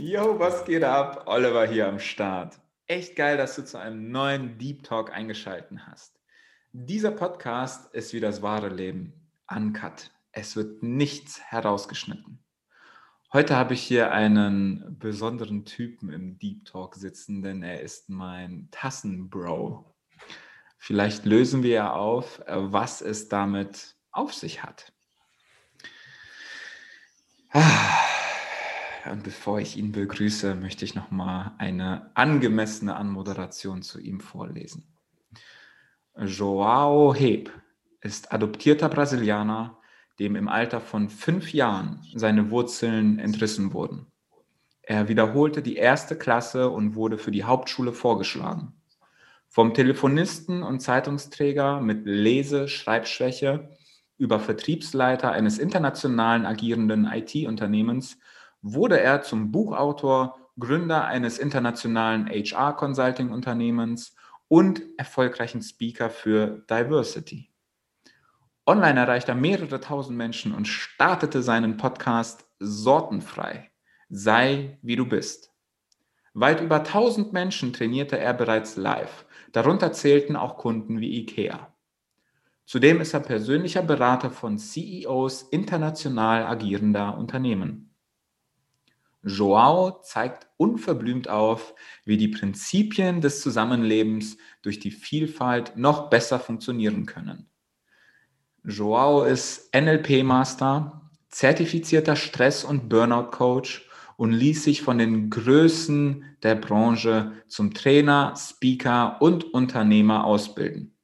Yo, was geht ab? Oliver hier am Start. Echt geil, dass du zu einem neuen Deep Talk eingeschaltet hast. Dieser Podcast ist wie das wahre Leben. Uncut. Es wird nichts herausgeschnitten. Heute habe ich hier einen besonderen Typen im Deep Talk sitzen, denn er ist mein Tassenbro. Vielleicht lösen wir ja auf, was es damit auf sich hat. Ah. Und bevor ich ihn begrüße, möchte ich noch mal eine angemessene Anmoderation zu ihm vorlesen. Joao Heb ist adoptierter Brasilianer, dem im Alter von fünf Jahren seine Wurzeln entrissen wurden. Er wiederholte die erste Klasse und wurde für die Hauptschule vorgeschlagen. Vom Telefonisten und Zeitungsträger mit Lese-Schreibschwäche über Vertriebsleiter eines internationalen agierenden IT-Unternehmens wurde er zum Buchautor, Gründer eines internationalen HR-Consulting-Unternehmens und erfolgreichen Speaker für Diversity. Online erreichte er mehrere tausend Menschen und startete seinen Podcast Sortenfrei. Sei wie du bist. Weit über tausend Menschen trainierte er bereits live. Darunter zählten auch Kunden wie IKEA. Zudem ist er persönlicher Berater von CEOs international agierender Unternehmen. Joao zeigt unverblümt auf, wie die Prinzipien des Zusammenlebens durch die Vielfalt noch besser funktionieren können. Joao ist NLP-Master, zertifizierter Stress- und Burnout-Coach und ließ sich von den Größen der Branche zum Trainer, Speaker und Unternehmer ausbilden.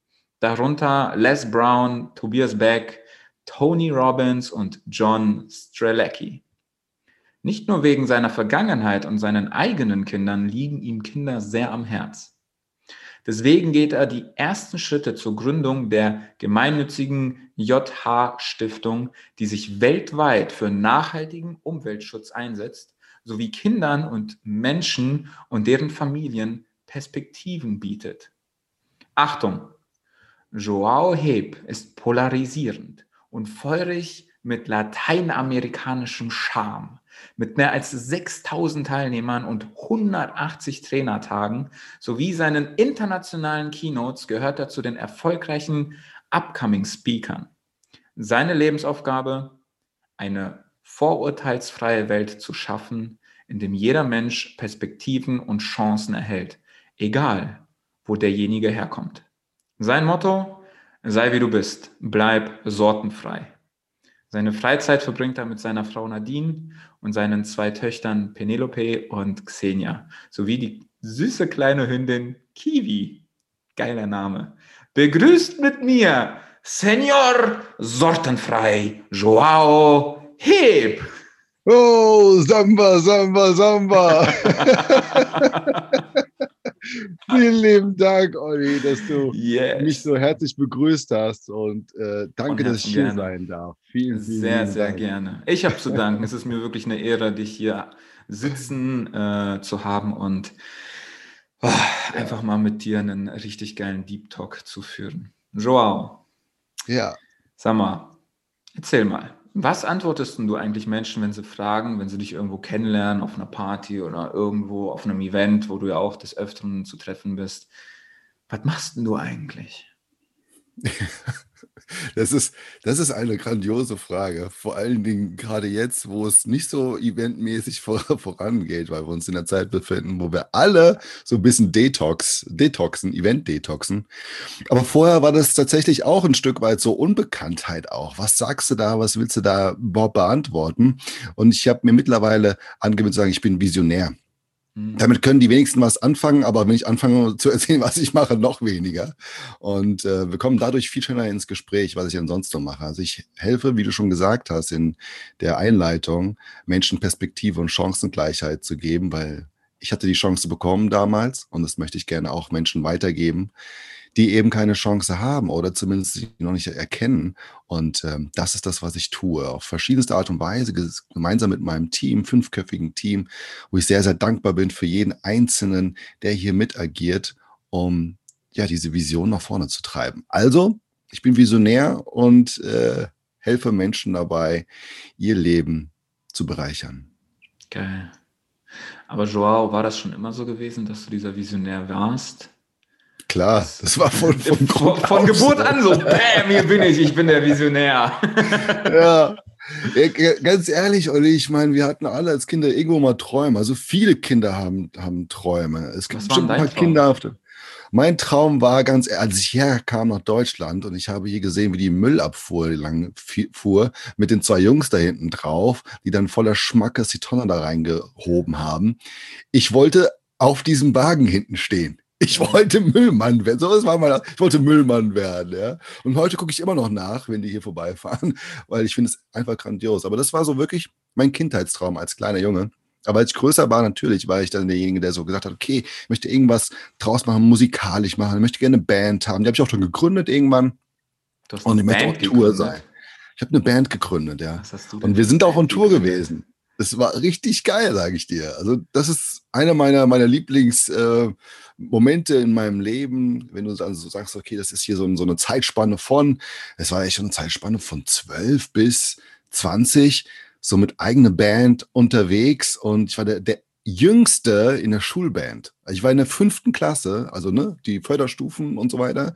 Darunter Les Brown, Tobias Beck, Tony Robbins und John Strelecki. Nicht nur wegen seiner Vergangenheit und seinen eigenen Kindern liegen ihm Kinder sehr am Herz. Deswegen geht er die ersten Schritte zur Gründung der gemeinnützigen JH-Stiftung, die sich weltweit für nachhaltigen Umweltschutz einsetzt, sowie Kindern und Menschen und deren Familien Perspektiven bietet. Achtung! Joao Heb ist polarisierend und feurig mit lateinamerikanischem Charme mit mehr als 6000 Teilnehmern und 180 Trainertagen sowie seinen internationalen Keynotes gehört er zu den erfolgreichen Upcoming Speakern. Seine Lebensaufgabe, eine vorurteilsfreie Welt zu schaffen, in dem jeder Mensch Perspektiven und Chancen erhält, egal wo derjenige herkommt. Sein Motto, sei wie du bist, bleib sortenfrei. Seine Freizeit verbringt er mit seiner Frau Nadine und seinen zwei Töchtern Penelope und Xenia, sowie die süße kleine Hündin Kiwi. Geiler Name. Begrüßt mit mir Senor Sortenfrei Joao Heb. Oh, Samba, Samba, Samba. Vielen lieben Dank, Olli, dass du yes. mich so herzlich begrüßt hast und äh, danke, dass ich hier gerne. sein darf. Vielen, vielen Sehr, sehr Dank. gerne. Ich habe zu danken. es ist mir wirklich eine Ehre, dich hier sitzen äh, zu haben und oh, ja. einfach mal mit dir einen richtig geilen Deep Talk zu führen. Joao. Ja. Sag mal, erzähl mal. Was antwortest du eigentlich Menschen, wenn sie fragen, wenn sie dich irgendwo kennenlernen, auf einer Party oder irgendwo auf einem Event, wo du ja auch des Öfteren zu treffen bist? Was machst denn du eigentlich? Das ist, das ist eine grandiose Frage. Vor allen Dingen gerade jetzt, wo es nicht so eventmäßig vor, vorangeht, weil wir uns in der Zeit befinden, wo wir alle so ein bisschen Detox, detoxen, Event-Detoxen. Aber vorher war das tatsächlich auch ein Stück weit so Unbekanntheit auch. Was sagst du da? Was willst du da überhaupt beantworten? Und ich habe mir mittlerweile angewöhnt zu sagen, ich bin Visionär. Mhm. Damit können die wenigsten was anfangen, aber wenn ich anfange zu erzählen, was ich mache, noch weniger. Und äh, wir kommen dadurch viel schneller ins Gespräch, was ich ansonsten mache. Also ich helfe, wie du schon gesagt hast, in der Einleitung, Menschen Perspektive und Chancengleichheit zu geben, weil ich hatte die Chance bekommen damals und das möchte ich gerne auch Menschen weitergeben, die eben keine Chance haben oder zumindest noch nicht erkennen. Und ähm, das ist das, was ich tue. Auf verschiedenste Art und Weise, gemeinsam mit meinem Team, fünfköpfigen Team, wo ich sehr, sehr dankbar bin für jeden Einzelnen, der hier mit agiert, um ja diese Vision nach vorne zu treiben. Also, ich bin Visionär und äh, helfe Menschen dabei, ihr Leben zu bereichern. Geil. Aber Joao, war das schon immer so gewesen, dass du dieser Visionär warst? Klar, das war von, von, von, von Geburt an so, bam, hier bin ich, ich bin der Visionär. ja. ja. Ganz ehrlich, Olli, ich meine, wir hatten alle als Kinder irgendwo mal Träume. Also viele Kinder haben, haben Träume. Es gibt bestimmt ein paar Kinder auf der. Mein Traum war ganz, als ich herkam nach Deutschland und ich habe hier gesehen, wie die Müllabfuhr lang fuhr, mit den zwei Jungs da hinten drauf, die dann voller Schmackes die Tonne da reingehoben haben. Ich wollte auf diesem Wagen hinten stehen. Ich wollte Müllmann werden. So war mal, ich wollte Müllmann werden, ja. Und heute gucke ich immer noch nach, wenn die hier vorbeifahren, weil ich finde es einfach grandios. Aber das war so wirklich mein Kindheitstraum als kleiner Junge. Aber als ich größer war, natürlich war ich dann derjenige, der so gesagt hat, okay, ich möchte irgendwas draus machen, musikalisch machen, ich möchte gerne eine Band haben. Die habe ich auch schon gegründet irgendwann. Und ich möchte auch Tour sein. Ich habe eine Band gegründet, ja. Und wir sind auch on Tour gewesen. Das war richtig geil, sage ich dir. Also das ist einer meiner, meiner Lieblingsmomente äh, in meinem Leben, wenn du dann so sagst, okay, das ist hier so, so eine Zeitspanne von, es war echt eine Zeitspanne von 12 bis 20, so mit eigener Band unterwegs und ich war der, der Jüngste in der Schulband. Also ich war in der fünften Klasse, also ne, die Förderstufen und so weiter.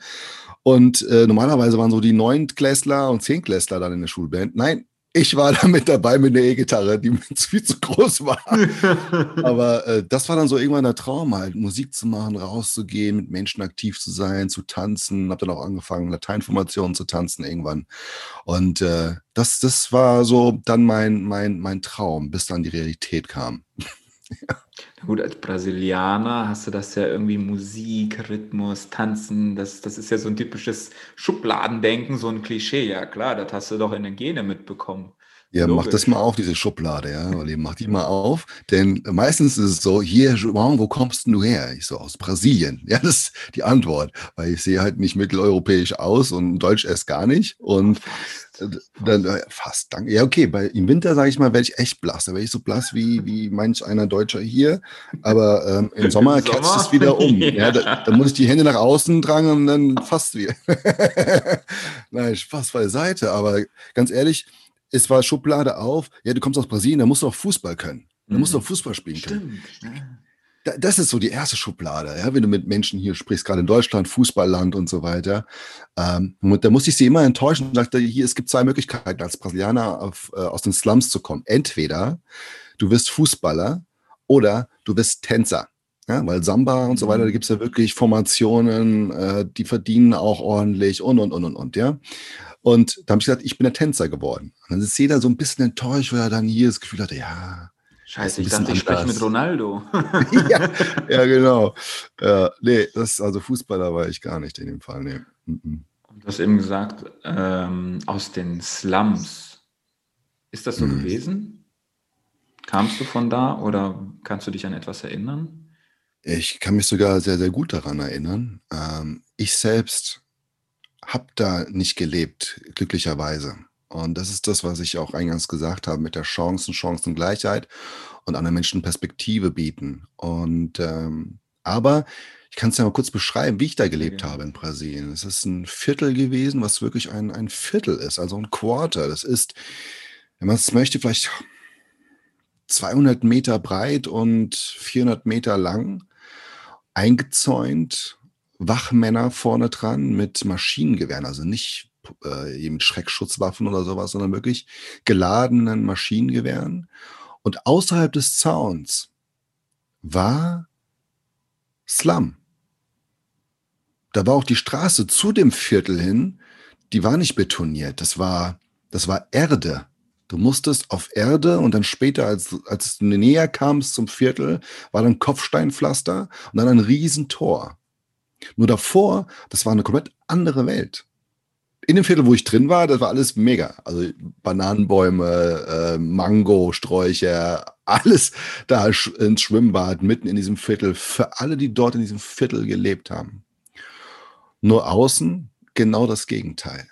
Und äh, normalerweise waren so die Neuntklässler und Zehntklässler dann in der Schulband. Nein, ich war da mit dabei mit der E-Gitarre, die mir viel zu groß war. Aber äh, das war dann so irgendwann der Traum, halt Musik zu machen, rauszugehen, mit Menschen aktiv zu sein, zu tanzen. Hab dann auch angefangen, Lateinformationen zu tanzen irgendwann. Und äh, das, das war so dann mein, mein, mein Traum, bis dann die Realität kam. Ja. Gut, als Brasilianer hast du das ja irgendwie Musik, Rhythmus, Tanzen, das, das ist ja so ein typisches Schubladendenken, so ein Klischee. Ja klar, das hast du doch in den Gene mitbekommen. Ja, Logisch. mach das mal auf, diese Schublade, ja. Olli, mach die mal auf. Denn meistens ist es so, hier, João, wo kommst du her? Ich so, aus Brasilien. Ja, das ist die Antwort. Weil ich sehe halt nicht mitteleuropäisch aus und Deutsch erst gar nicht. Und fast, dann äh, fast, danke. Ja, okay, bei, im Winter, sage ich mal, werde ich echt blass. Da werde ich so blass wie, wie manch einer Deutscher hier. Aber ähm, im Sommer Im kratzt es wieder um. ja. ja da, da, muss ich die Hände nach außen drangen und dann fast wieder. Nein, Spaß beiseite. Aber ganz ehrlich, es war Schublade auf, ja, du kommst aus Brasilien, da musst du auch Fußball können. Da musst du auch mhm. Fußball spielen Stimmt. können. Das ist so die erste Schublade, ja, wenn du mit Menschen hier sprichst, gerade in Deutschland, Fußballland und so weiter. Ähm, und da musste ich sie immer enttäuschen und sagte, hier, es gibt zwei Möglichkeiten, als Brasilianer auf, äh, aus den Slums zu kommen. Entweder du wirst Fußballer oder du wirst Tänzer. Ja, weil Samba und so weiter, da mhm. gibt es ja wirklich Formationen, äh, die verdienen auch ordentlich und, und, und, und, und, ja. Und da habe ich gesagt, ich bin der Tänzer geworden. Und dann ist jeder so ein bisschen enttäuscht, weil er dann hier das Gefühl hatte, ja. Scheiße, ich dachte, ich spreche mit Ronaldo. ja, ja, genau. Ja, nee, das, also Fußballer war ich gar nicht in dem Fall. Nee. Du hast eben gesagt, ähm, aus den Slums. Ist das so mhm. gewesen? Kamst du von da oder kannst du dich an etwas erinnern? Ich kann mich sogar sehr, sehr gut daran erinnern. Ähm, ich selbst habe da nicht gelebt, glücklicherweise. Und das ist das, was ich auch eingangs gesagt habe mit der Chancen, Chancengleichheit und anderen Menschen Perspektive bieten. Und ähm, aber ich kann es ja mal kurz beschreiben, wie ich da gelebt ja. habe in Brasilien. Es ist ein Viertel gewesen, was wirklich ein, ein Viertel ist, also ein Quarter. Das ist, wenn man es möchte, vielleicht 200 Meter breit und 400 Meter lang, eingezäunt Wachmänner vorne dran mit Maschinengewehren, also nicht äh, mit Schreckschutzwaffen oder sowas, sondern wirklich geladenen Maschinengewehren. Und außerhalb des Zauns war Slum. Da war auch die Straße zu dem Viertel hin, die war nicht betoniert, das war, das war Erde. Du musstest auf Erde und dann später, als, als du näher kamst zum Viertel, war dann Kopfsteinpflaster und dann ein Riesentor. Nur davor, das war eine komplett andere Welt. In dem Viertel, wo ich drin war, das war alles mega. Also Bananenbäume, äh, Mango-Sträucher, alles da ins Schwimmbad, mitten in diesem Viertel, für alle, die dort in diesem Viertel gelebt haben. Nur außen genau das Gegenteil.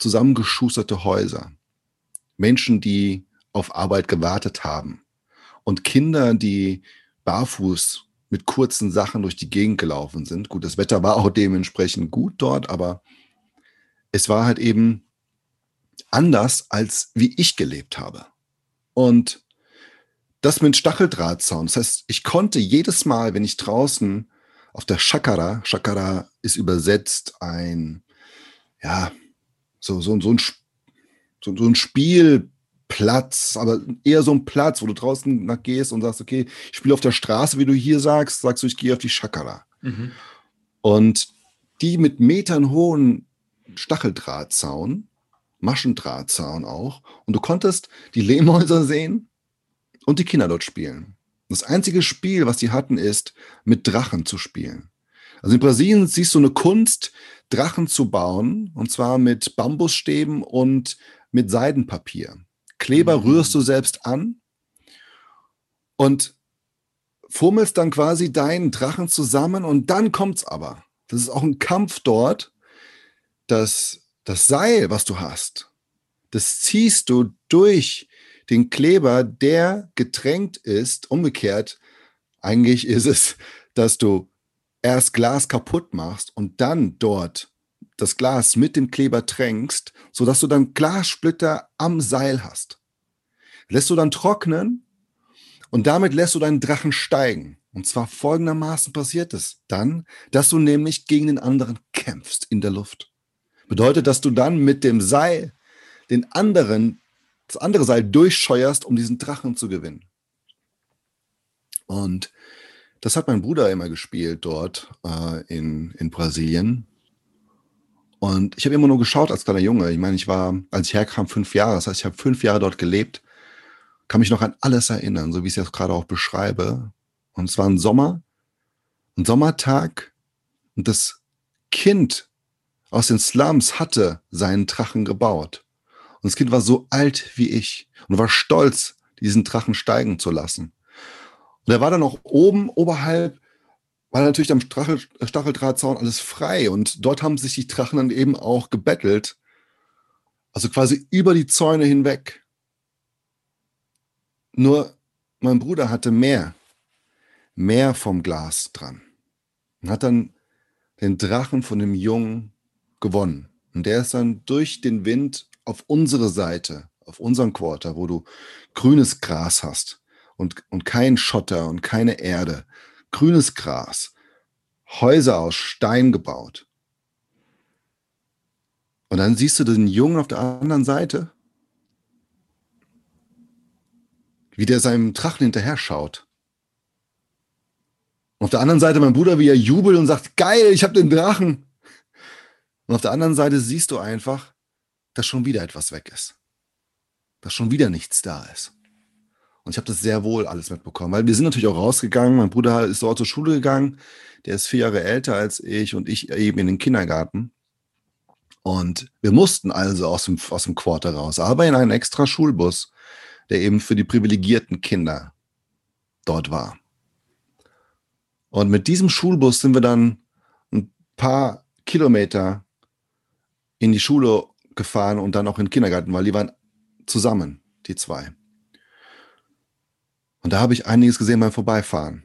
Zusammengeschusterte Häuser. Menschen, die auf Arbeit gewartet haben. Und Kinder, die barfuß mit kurzen Sachen durch die Gegend gelaufen sind. Gut, das Wetter war auch dementsprechend gut dort, aber es war halt eben anders, als wie ich gelebt habe. Und das mit Stacheldrahtzaun. Das heißt, ich konnte jedes Mal, wenn ich draußen auf der Shakara, Shakara ist übersetzt ein, ja, so, so, so, ein, so, so ein Spielplatz, aber eher so ein Platz, wo du draußen nach gehst und sagst, okay, ich spiele auf der Straße, wie du hier sagst, sagst du, ich gehe auf die Shakara. Mhm. Und die mit Metern hohen Stacheldrahtzaun, Maschendrahtzaun auch, und du konntest die Lehmhäuser sehen und die Kinder dort spielen. Das einzige Spiel, was sie hatten, ist, mit Drachen zu spielen. Also in Brasilien siehst du eine Kunst, Drachen zu bauen, und zwar mit Bambusstäben und mit Seidenpapier. Kleber mhm. rührst du selbst an und fummelst dann quasi deinen Drachen zusammen und dann kommt's aber. Das ist auch ein Kampf dort, dass das Seil, was du hast, das ziehst du durch den Kleber, der getränkt ist. Umgekehrt, eigentlich ist es, dass du erst Glas kaputt machst und dann dort das Glas mit dem Kleber tränkst, sodass du dann Glassplitter am Seil hast. Lässt du dann trocknen und damit lässt du deinen Drachen steigen. Und zwar folgendermaßen passiert es dann, dass du nämlich gegen den anderen kämpfst in der Luft. Bedeutet, dass du dann mit dem Seil den anderen das andere Seil durchscheuerst, um diesen Drachen zu gewinnen. Und das hat mein Bruder immer gespielt dort äh, in, in Brasilien. Und ich habe immer nur geschaut als kleiner Junge. Ich meine, ich war, als ich herkam, fünf Jahre. Das heißt, ich habe fünf Jahre dort gelebt. Kann mich noch an alles erinnern, so wie ich es jetzt gerade auch beschreibe. Und es war ein Sommer, ein Sommertag. Und das Kind aus den Slums hatte seinen Drachen gebaut. Und das Kind war so alt wie ich und war stolz, diesen Drachen steigen zu lassen. Und er war dann auch oben, oberhalb, war natürlich am Stachel, Stacheldrahtzaun alles frei. Und dort haben sich die Drachen dann eben auch gebettelt. Also quasi über die Zäune hinweg. Nur mein Bruder hatte mehr, mehr vom Glas dran. Und hat dann den Drachen von dem Jungen gewonnen. Und der ist dann durch den Wind auf unsere Seite, auf unseren Quarter, wo du grünes Gras hast und, und kein Schotter und keine Erde, grünes Gras, Häuser aus Stein gebaut. Und dann siehst du den Jungen auf der anderen Seite, wie der seinem Drachen hinterher schaut. Und auf der anderen Seite mein Bruder, wie er jubelt und sagt, geil, ich habe den Drachen. Und auf der anderen Seite siehst du einfach, dass schon wieder etwas weg ist. Dass schon wieder nichts da ist. Und ich habe das sehr wohl alles mitbekommen, weil wir sind natürlich auch rausgegangen. Mein Bruder ist dort zur Schule gegangen. Der ist vier Jahre älter als ich und ich eben in den Kindergarten. Und wir mussten also aus dem, aus dem Quarter raus, aber in einen extra Schulbus, der eben für die privilegierten Kinder dort war. Und mit diesem Schulbus sind wir dann ein paar Kilometer in die Schule gefahren und dann auch in den Kindergarten, weil die waren zusammen, die zwei. Und da habe ich einiges gesehen beim Vorbeifahren.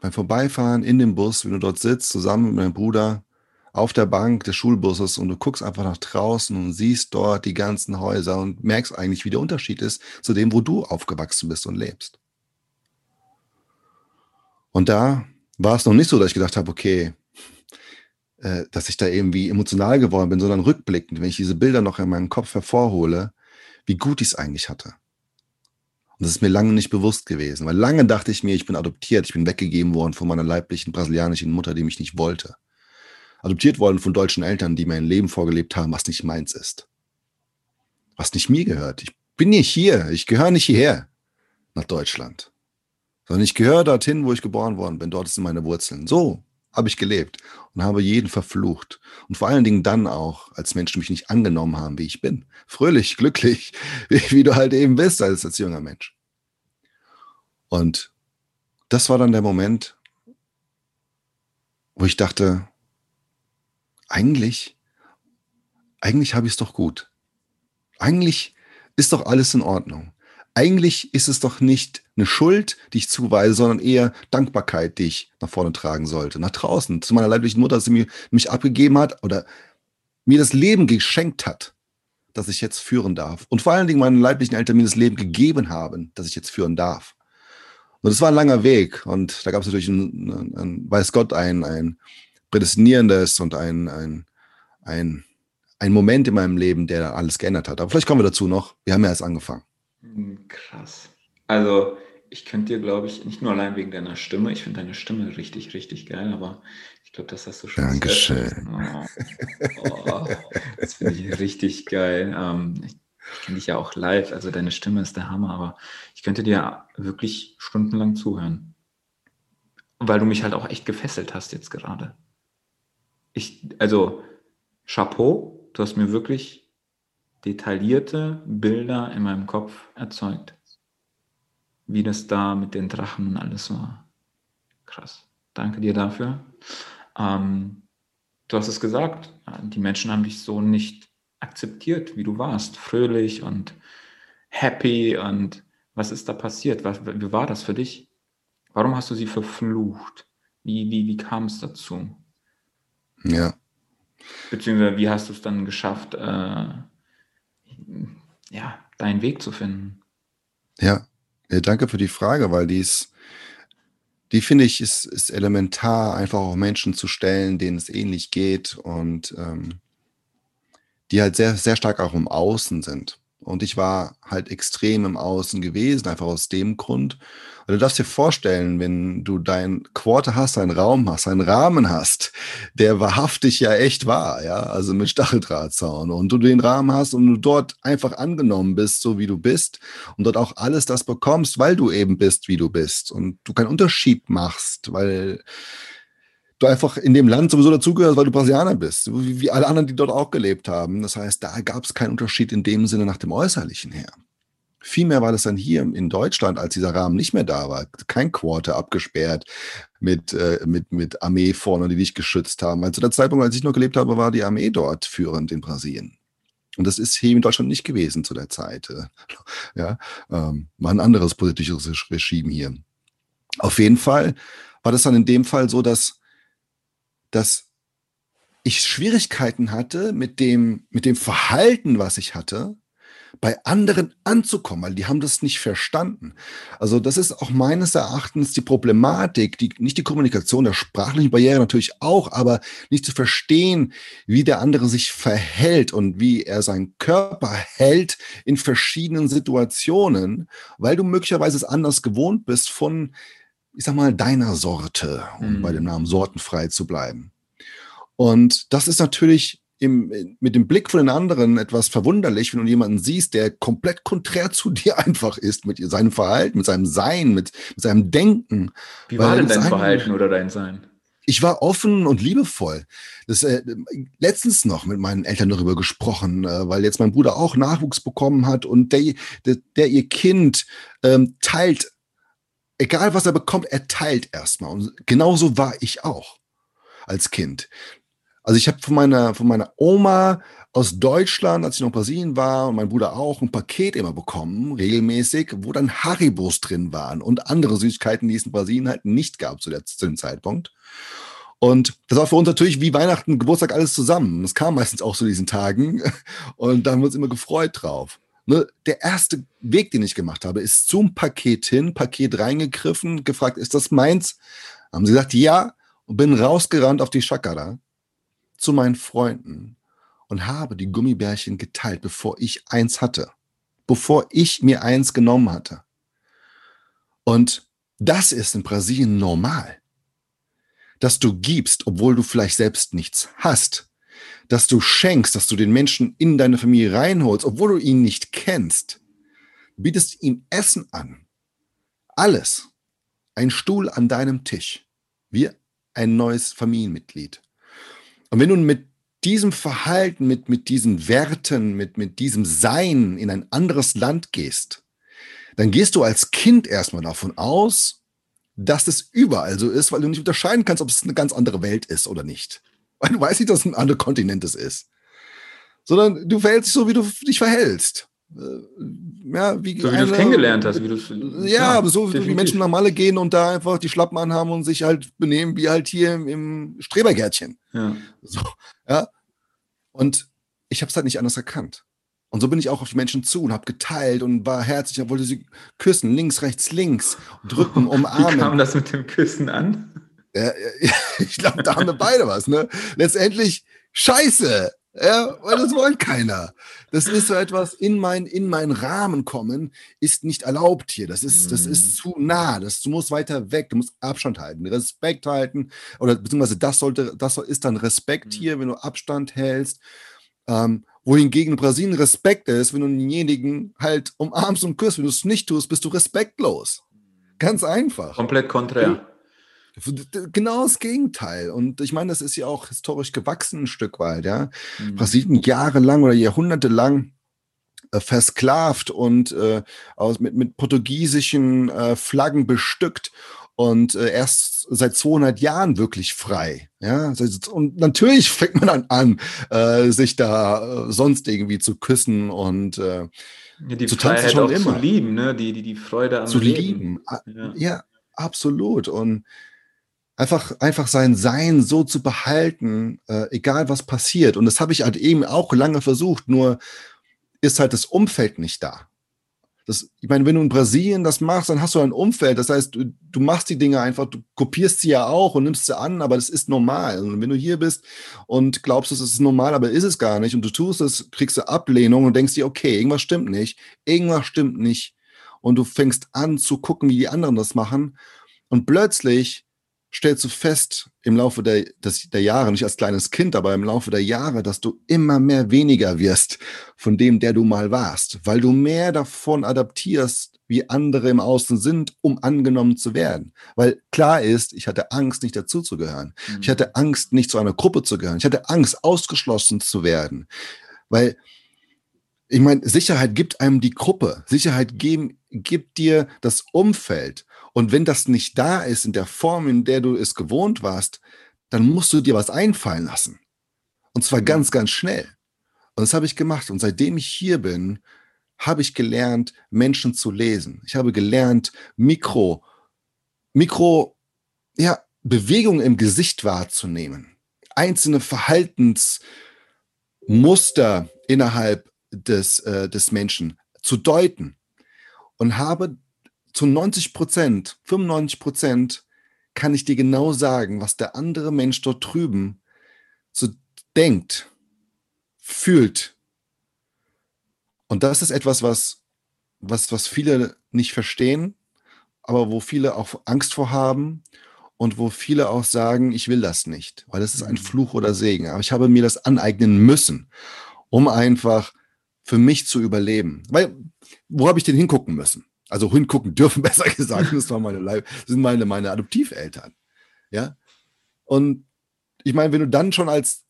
Beim Vorbeifahren in dem Bus, wenn du dort sitzt, zusammen mit meinem Bruder auf der Bank des Schulbusses und du guckst einfach nach draußen und siehst dort die ganzen Häuser und merkst eigentlich, wie der Unterschied ist zu dem, wo du aufgewachsen bist und lebst. Und da war es noch nicht so, dass ich gedacht habe, okay, äh, dass ich da irgendwie emotional geworden bin, sondern rückblickend, wenn ich diese Bilder noch in meinem Kopf hervorhole, wie gut ich es eigentlich hatte. Und das ist mir lange nicht bewusst gewesen, weil lange dachte ich mir, ich bin adoptiert, ich bin weggegeben worden von meiner leiblichen brasilianischen Mutter, die mich nicht wollte. Adoptiert worden von deutschen Eltern, die mir ein Leben vorgelebt haben, was nicht meins ist. Was nicht mir gehört. Ich bin nicht hier, ich gehöre nicht hierher nach Deutschland, sondern ich gehöre dorthin, wo ich geboren worden bin. Dort sind meine Wurzeln. So habe ich gelebt und habe jeden verflucht. Und vor allen Dingen dann auch, als Menschen mich nicht angenommen haben, wie ich bin. Fröhlich, glücklich, wie, wie du halt eben bist als, als junger Mensch. Und das war dann der Moment, wo ich dachte, eigentlich, eigentlich habe ich es doch gut. Eigentlich ist doch alles in Ordnung eigentlich ist es doch nicht eine Schuld, die ich zuweise, sondern eher Dankbarkeit, die ich nach vorne tragen sollte, nach draußen, zu meiner leiblichen Mutter, dass sie mich abgegeben hat oder mir das Leben geschenkt hat, dass ich jetzt führen darf. Und vor allen Dingen meinen leiblichen Eltern mir das Leben gegeben haben, dass ich jetzt führen darf. Und es war ein langer Weg. Und da gab es natürlich, ein, ein, ein, weiß Gott, ein, ein prädestinierendes und ein, ein, ein, ein Moment in meinem Leben, der alles geändert hat. Aber vielleicht kommen wir dazu noch. Wir haben ja erst angefangen. Hm, krass. Also, ich könnte dir, glaube ich, nicht nur allein wegen deiner Stimme, ich finde deine Stimme richtig, richtig geil, aber ich glaube, das hast du schon. Dankeschön. Oh, oh, das finde ich richtig geil. Ähm, ich, ich kenne dich ja auch live, also deine Stimme ist der Hammer, aber ich könnte dir wirklich stundenlang zuhören. Weil du mich halt auch echt gefesselt hast jetzt gerade. Ich, also, Chapeau, du hast mir wirklich detaillierte Bilder in meinem Kopf erzeugt. Wie das da mit den Drachen und alles war. Krass. Danke dir dafür. Ähm, du hast es gesagt, die Menschen haben dich so nicht akzeptiert, wie du warst. Fröhlich und happy und was ist da passiert? Was, wie war das für dich? Warum hast du sie verflucht? Wie, wie, wie kam es dazu? Ja. Beziehungsweise wie hast du es dann geschafft, äh, ja, deinen Weg zu finden? Ja. danke für die Frage, weil die ist, die finde ich, ist, ist elementar, einfach auch Menschen zu stellen, denen es ähnlich geht und ähm, die halt sehr, sehr stark auch im Außen sind. Und ich war halt extrem im Außen gewesen, einfach aus dem Grund. Und du darfst dir vorstellen, wenn du dein Quarter hast, einen Raum hast, einen Rahmen hast, der wahrhaftig ja echt war, ja, also mit Stacheldrahtzaun und du den Rahmen hast und du dort einfach angenommen bist, so wie du bist und dort auch alles das bekommst, weil du eben bist, wie du bist und du keinen Unterschied machst, weil du einfach in dem Land sowieso dazugehörst, weil du Brasilianer bist, wie, alle anderen, die dort auch gelebt haben. Das heißt, da gab es keinen Unterschied in dem Sinne nach dem Äußerlichen her. Vielmehr war das dann hier in Deutschland, als dieser Rahmen nicht mehr da war, kein Quarter abgesperrt mit, äh, mit, mit Armee vorne, die dich geschützt haben. Also zu der Zeitpunkt, als ich noch gelebt habe, war die Armee dort führend in Brasilien. Und das ist hier in Deutschland nicht gewesen zu der Zeit. Äh, ja, ähm, war ein anderes politisches Regime hier. Auf jeden Fall war das dann in dem Fall so, dass dass ich Schwierigkeiten hatte mit dem, mit dem Verhalten, was ich hatte, bei anderen anzukommen, weil die haben das nicht verstanden. Also das ist auch meines Erachtens die Problematik, die, nicht die Kommunikation der sprachlichen Barriere natürlich auch, aber nicht zu verstehen, wie der andere sich verhält und wie er seinen Körper hält in verschiedenen Situationen, weil du möglicherweise es anders gewohnt bist von ich sag mal, deiner Sorte, um mhm. bei dem Namen sortenfrei zu bleiben. Und das ist natürlich im, mit dem Blick von den anderen etwas verwunderlich, wenn du jemanden siehst, der komplett konträr zu dir einfach ist, mit seinem Verhalten, mit seinem Sein, mit, mit seinem Denken. Wie war denn dein Verhalten oder dein Sein? Ich war offen und liebevoll. Das äh, letztens noch mit meinen Eltern darüber gesprochen, äh, weil jetzt mein Bruder auch Nachwuchs bekommen hat und der, der, der ihr Kind ähm, teilt egal was er bekommt, er teilt erstmal. Und genauso war ich auch als Kind. Also ich habe von meiner, von meiner Oma aus Deutschland, als ich noch in Brasilien war und mein Bruder auch, ein Paket immer bekommen, regelmäßig, wo dann Haribos drin waren und andere Süßigkeiten, die es in Brasilien halt nicht gab zu, der, zu dem Zeitpunkt. Und das war für uns natürlich wie Weihnachten, Geburtstag alles zusammen. Das kam meistens auch zu diesen Tagen und da haben wir uns immer gefreut drauf. Ne, der erste Weg, den ich gemacht habe, ist zum Paket hin, Paket reingegriffen, gefragt, ist das meins? Haben sie gesagt, ja, und bin rausgerannt auf die Chakara zu meinen Freunden und habe die Gummibärchen geteilt, bevor ich eins hatte, bevor ich mir eins genommen hatte. Und das ist in Brasilien normal, dass du gibst, obwohl du vielleicht selbst nichts hast dass du schenkst, dass du den Menschen in deine Familie reinholst, obwohl du ihn nicht kennst. Bietest ihm Essen an. Alles. Ein Stuhl an deinem Tisch. Wie ein neues Familienmitglied. Und wenn du mit diesem Verhalten, mit, mit diesen Werten, mit, mit diesem Sein in ein anderes Land gehst, dann gehst du als Kind erstmal davon aus, dass es überall so ist, weil du nicht unterscheiden kannst, ob es eine ganz andere Welt ist oder nicht. Weil du weißt nicht, dass es ein anderer Kontinent ist. Sondern du verhältst dich so, wie du dich verhältst. Äh, ja, wie so wie du es kennengelernt hast. Wie ja, ja, aber so definitiv. wie Menschen normale gehen und da einfach die Schlappen anhaben und sich halt benehmen wie halt hier im, im Strebergärtchen. Ja. So, ja. Und ich habe es halt nicht anders erkannt. Und so bin ich auch auf die Menschen zu und habe geteilt und war herzlich und wollte sie küssen, links, rechts, links, drücken, umarmen. Wie kam das mit dem Küssen an? Ja, ich glaube, da haben wir beide was. Ne? Letztendlich, scheiße, ja, weil das wollte keiner. Das ist so etwas, in, mein, in meinen Rahmen kommen, ist nicht erlaubt hier. Das ist, das ist mhm. zu nah. Das, du musst weiter weg, du musst Abstand halten, Respekt halten. Oder beziehungsweise das sollte, das ist dann Respekt mhm. hier, wenn du Abstand hältst. Ähm, wohingegen Brasilien Respekt ist, wenn du denjenigen halt umarmst und küsst. Wenn du es nicht tust, bist du respektlos. Ganz einfach. Komplett konträr. Genau das Gegenteil. Und ich meine, das ist ja auch historisch gewachsen ein Stück weit, ja. Mhm. Brasilien jahrelang oder jahrhundertelang äh, versklavt und äh, aus, mit, mit portugiesischen äh, Flaggen bestückt und äh, erst seit 200 Jahren wirklich frei. Ja, und natürlich fängt man dann an, äh, sich da äh, sonst irgendwie zu küssen und äh, ja, die zu Freiheit schon auch immer. zu lieben, ne? die, die, die Freude am zu Leben. lieben. Ja. ja, absolut. Und einfach, einfach sein Sein so zu behalten, äh, egal was passiert. Und das habe ich halt eben auch lange versucht, nur ist halt das Umfeld nicht da. Das, ich meine, wenn du in Brasilien das machst, dann hast du ein Umfeld. Das heißt, du, du, machst die Dinge einfach, du kopierst sie ja auch und nimmst sie an, aber das ist normal. Und wenn du hier bist und glaubst, es ist normal, aber ist es gar nicht und du tust es, kriegst du Ablehnung und denkst dir, okay, irgendwas stimmt nicht, irgendwas stimmt nicht. Und du fängst an zu gucken, wie die anderen das machen. Und plötzlich stellst du fest im Laufe der, des, der Jahre, nicht als kleines Kind, aber im Laufe der Jahre, dass du immer mehr weniger wirst von dem, der du mal warst, weil du mehr davon adaptierst, wie andere im Außen sind, um angenommen zu werden. Weil klar ist, ich hatte Angst, nicht dazuzugehören. Mhm. Ich hatte Angst, nicht zu einer Gruppe zu gehören. Ich hatte Angst, ausgeschlossen zu werden. Weil ich meine, Sicherheit gibt einem die Gruppe. Sicherheit geben, gibt dir das Umfeld. Und wenn das nicht da ist in der Form, in der du es gewohnt warst, dann musst du dir was einfallen lassen. Und zwar ganz, ganz schnell. Und das habe ich gemacht. Und seitdem ich hier bin, habe ich gelernt, Menschen zu lesen. Ich habe gelernt, Mikro, Mikro, ja, Bewegungen im Gesicht wahrzunehmen. Einzelne Verhaltensmuster innerhalb des, äh, des Menschen zu deuten. Und habe zu 90 Prozent, 95 Prozent kann ich dir genau sagen, was der andere Mensch dort drüben so denkt, fühlt. Und das ist etwas, was, was, was viele nicht verstehen, aber wo viele auch Angst vor haben und wo viele auch sagen, ich will das nicht, weil das ist ein mhm. Fluch oder Segen. Aber ich habe mir das aneignen müssen, um einfach für mich zu überleben. Weil, wo habe ich denn hingucken müssen? Also hingucken dürfen, besser gesagt, das waren meine, sind meine, meine Adoptiveltern. Ja. Und ich meine, wenn du dann schon als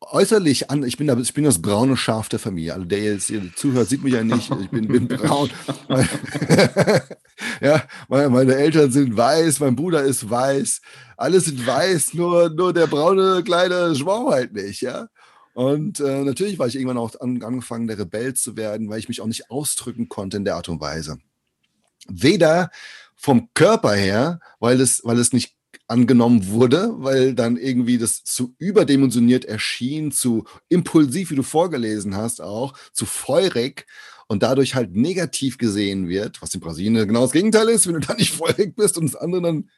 äußerlich an, ich bin, ich bin das braune Schaf der Familie. Also der jetzt hier zuhört, sieht mich ja nicht. Ich bin, bin braun. ja, meine, meine, Eltern sind weiß, mein Bruder ist weiß. Alles sind weiß, nur, nur der braune kleine Schwamm halt nicht, ja. Und äh, natürlich war ich irgendwann auch an, angefangen, der Rebell zu werden, weil ich mich auch nicht ausdrücken konnte in der Art und Weise weder vom Körper her, weil es, weil es nicht angenommen wurde, weil dann irgendwie das zu überdimensioniert erschien, zu impulsiv, wie du vorgelesen hast, auch zu feurig und dadurch halt negativ gesehen wird, was in Brasilien genau das Gegenteil ist, wenn du da nicht feurig bist und das andere dann,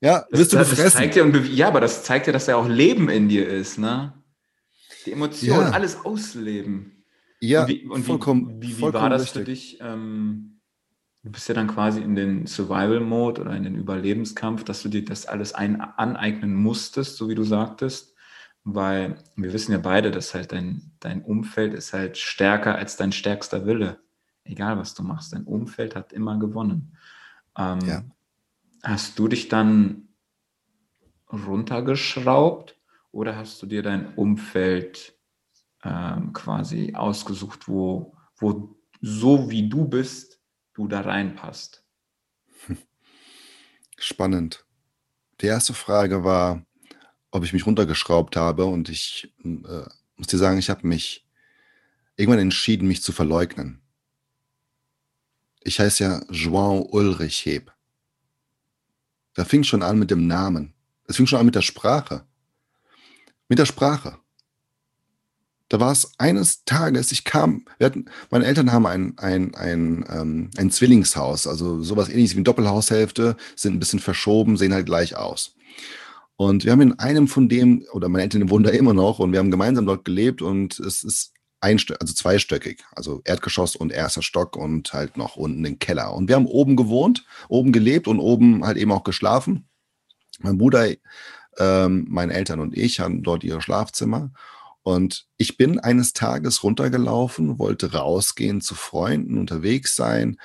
ja, wirst das, du befressen. Ja, ja, aber das zeigt ja, dass ja auch Leben in dir ist, ne? Die Emotionen, ja. alles ausleben. Ja, und wie, und vollkommen. Wie, wie, wie war das richtig. für dich? Ähm, du bist ja dann quasi in den Survival-Mode oder in den Überlebenskampf, dass du dir das alles ein, aneignen musstest, so wie du sagtest, weil wir wissen ja beide, dass halt dein, dein Umfeld ist halt stärker als dein stärkster Wille. Egal, was du machst, dein Umfeld hat immer gewonnen. Ähm, ja. Hast du dich dann runtergeschraubt oder hast du dir dein Umfeld ähm, quasi ausgesucht, wo, wo so wie du bist, du da reinpasst. Spannend. Die erste Frage war, ob ich mich runtergeschraubt habe und ich äh, muss dir sagen, ich habe mich irgendwann entschieden, mich zu verleugnen. Ich heiße ja João Ulrich Heb. Da fing schon an mit dem Namen. Es fing schon an mit der Sprache. Mit der Sprache. Da war es eines Tages, ich kam, wir hatten, meine Eltern haben ein, ein, ein, ähm, ein Zwillingshaus, also sowas ähnliches wie eine Doppelhaushälfte, sind ein bisschen verschoben, sehen halt gleich aus. Und wir haben in einem von dem, oder meine Eltern wohnen da immer noch und wir haben gemeinsam dort gelebt und es ist ein, also zweistöckig, also Erdgeschoss und erster Stock und halt noch unten den Keller. Und wir haben oben gewohnt, oben gelebt und oben halt eben auch geschlafen. Mein Bruder, ähm, meine Eltern und ich haben dort ihre Schlafzimmer. Und ich bin eines Tages runtergelaufen, wollte rausgehen zu Freunden, unterwegs sein.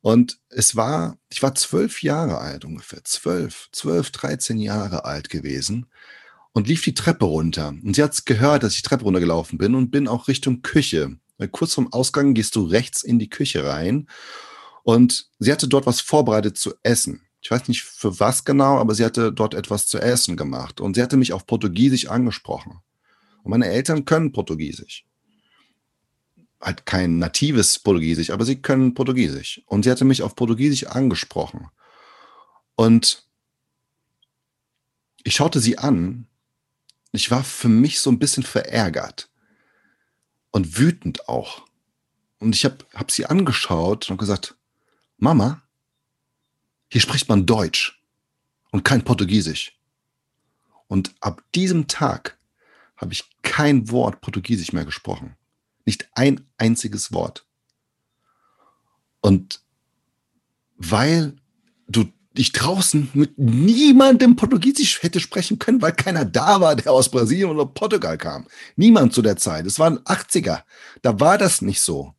Und es war, ich war zwölf Jahre alt ungefähr, zwölf, zwölf, dreizehn Jahre alt gewesen und lief die Treppe runter. Und sie hat gehört, dass ich die Treppe runtergelaufen bin und bin auch Richtung Küche. Kurz vorm Ausgang gehst du rechts in die Küche rein. Und sie hatte dort was vorbereitet zu essen. Ich weiß nicht für was genau, aber sie hatte dort etwas zu essen gemacht. Und sie hatte mich auf Portugiesisch angesprochen. Und meine Eltern können Portugiesisch. Halt kein natives Portugiesisch, aber sie können Portugiesisch. Und sie hatte mich auf Portugiesisch angesprochen. Und ich schaute sie an. Ich war für mich so ein bisschen verärgert und wütend auch. Und ich habe hab sie angeschaut und gesagt, Mama, hier spricht man Deutsch und kein Portugiesisch. Und ab diesem Tag habe ich kein Wort Portugiesisch mehr gesprochen. Nicht ein einziges Wort. Und weil du dich draußen mit niemandem Portugiesisch hätte sprechen können, weil keiner da war, der aus Brasilien oder Portugal kam. Niemand zu der Zeit. Es waren 80er. Da war das nicht so.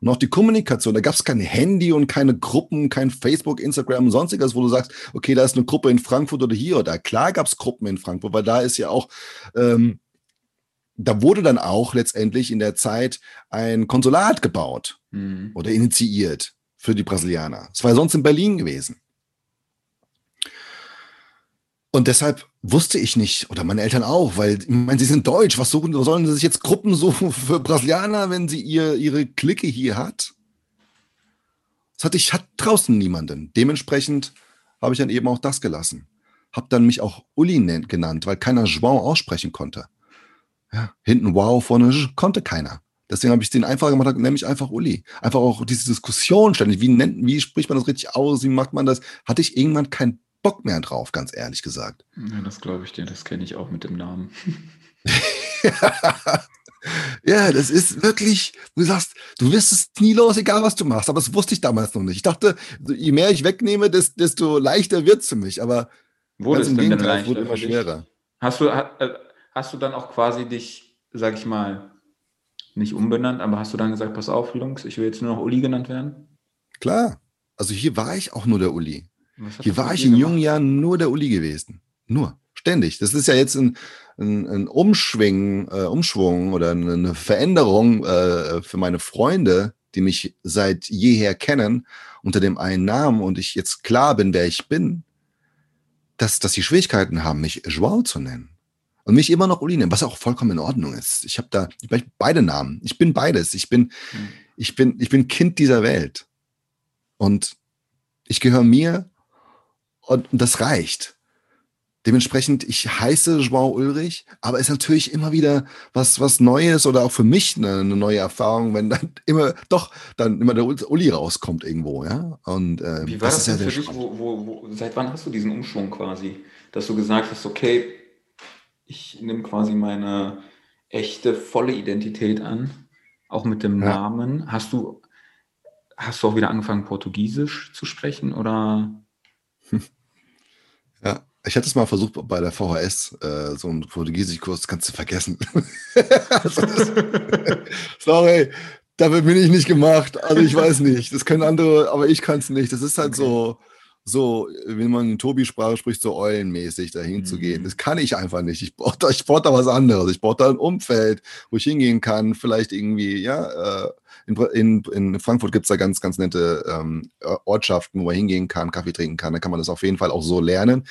Und auch die Kommunikation, da gab es kein Handy und keine Gruppen, kein Facebook, Instagram und sonstiges, wo du sagst, okay, da ist eine Gruppe in Frankfurt oder hier oder da. Klar gab es Gruppen in Frankfurt, weil da ist ja auch ähm, da wurde dann auch letztendlich in der Zeit ein Konsulat gebaut mhm. oder initiiert für die Brasilianer. Es war sonst in Berlin gewesen. Und deshalb wusste ich nicht, oder meine Eltern auch, weil, ich meine, sie sind deutsch, was suchen, sollen sie sich jetzt Gruppen suchen für Brasilianer, wenn sie ihr, ihre Clique hier hat? Das hatte ich, hat draußen niemanden. Dementsprechend habe ich dann eben auch das gelassen. Hab dann mich auch Uli genannt, weil keiner João aussprechen konnte. Ja, hinten wow, vorne konnte keiner. Deswegen habe ich den einfach gemacht, nämlich einfach Uli. Einfach auch diese Diskussion ständig. Wie nennt, wie spricht man das richtig aus? Wie macht man das? Hatte ich irgendwann keinen Bock mehr drauf, ganz ehrlich gesagt. Ja, das glaube ich dir. Das kenne ich auch mit dem Namen. ja, das ist wirklich, du sagst, du wirst es nie los, egal was du machst. Aber das wusste ich damals noch nicht. Ich dachte, je mehr ich wegnehme, desto leichter wird es für mich. Aber Wurde es im Gegenteil, wurde immer schwerer. Hast du, äh, hast du dann auch quasi dich, sag ich mal, nicht umbenannt, aber hast du dann gesagt, pass auf, Jungs, ich will jetzt nur noch Uli genannt werden? Klar. Also hier war ich auch nur der Uli. Hier war ich in gemacht? jungen Jahren nur der Uli gewesen. Nur. Ständig. Das ist ja jetzt ein, ein, ein Umschwing, äh, Umschwung oder eine Veränderung äh, für meine Freunde, die mich seit jeher kennen, unter dem einen Namen und ich jetzt klar bin, wer ich bin, dass, dass sie Schwierigkeiten haben, mich Joao zu nennen und mich immer noch Uli nennen, was auch vollkommen in Ordnung ist. Ich habe da ich beide Namen. Ich bin beides. Ich bin, mhm. ich bin, ich bin Kind dieser Welt. Und ich gehöre mir und, und das reicht. Dementsprechend, ich heiße João Ulrich, aber es ist natürlich immer wieder was, was Neues oder auch für mich eine, eine neue Erfahrung, wenn dann immer, doch, dann immer der Uli rauskommt irgendwo, ja. Und, äh, Wie war das, das denn für dich? Wo, wo, wo, seit wann hast du diesen Umschwung quasi? Dass du gesagt hast, okay, ich nehme quasi meine echte, volle Identität an, auch mit dem ja. Namen. Hast du, hast du auch wieder angefangen, Portugiesisch zu sprechen oder? Ja, ich hatte es mal versucht bei der VHS, äh, so einen Portugiesisch-Kurs, kannst du vergessen. Sorry, dafür bin ich nicht gemacht. Also ich weiß nicht, das können andere, aber ich kann es nicht. Das ist halt okay. so, so, wenn man in Tobi-Sprache spricht, so eulenmäßig dahin mhm. zu gehen. Mhm. Das kann ich einfach nicht. Ich brauche da, ich brauch da was anderes. Ich brauche da ein Umfeld, wo ich hingehen kann. Vielleicht irgendwie, ja, äh, in, in, in Frankfurt gibt es da ganz, ganz nette ähm, Ortschaften, wo man hingehen kann, Kaffee trinken kann. Da kann man das auf jeden Fall auch so lernen.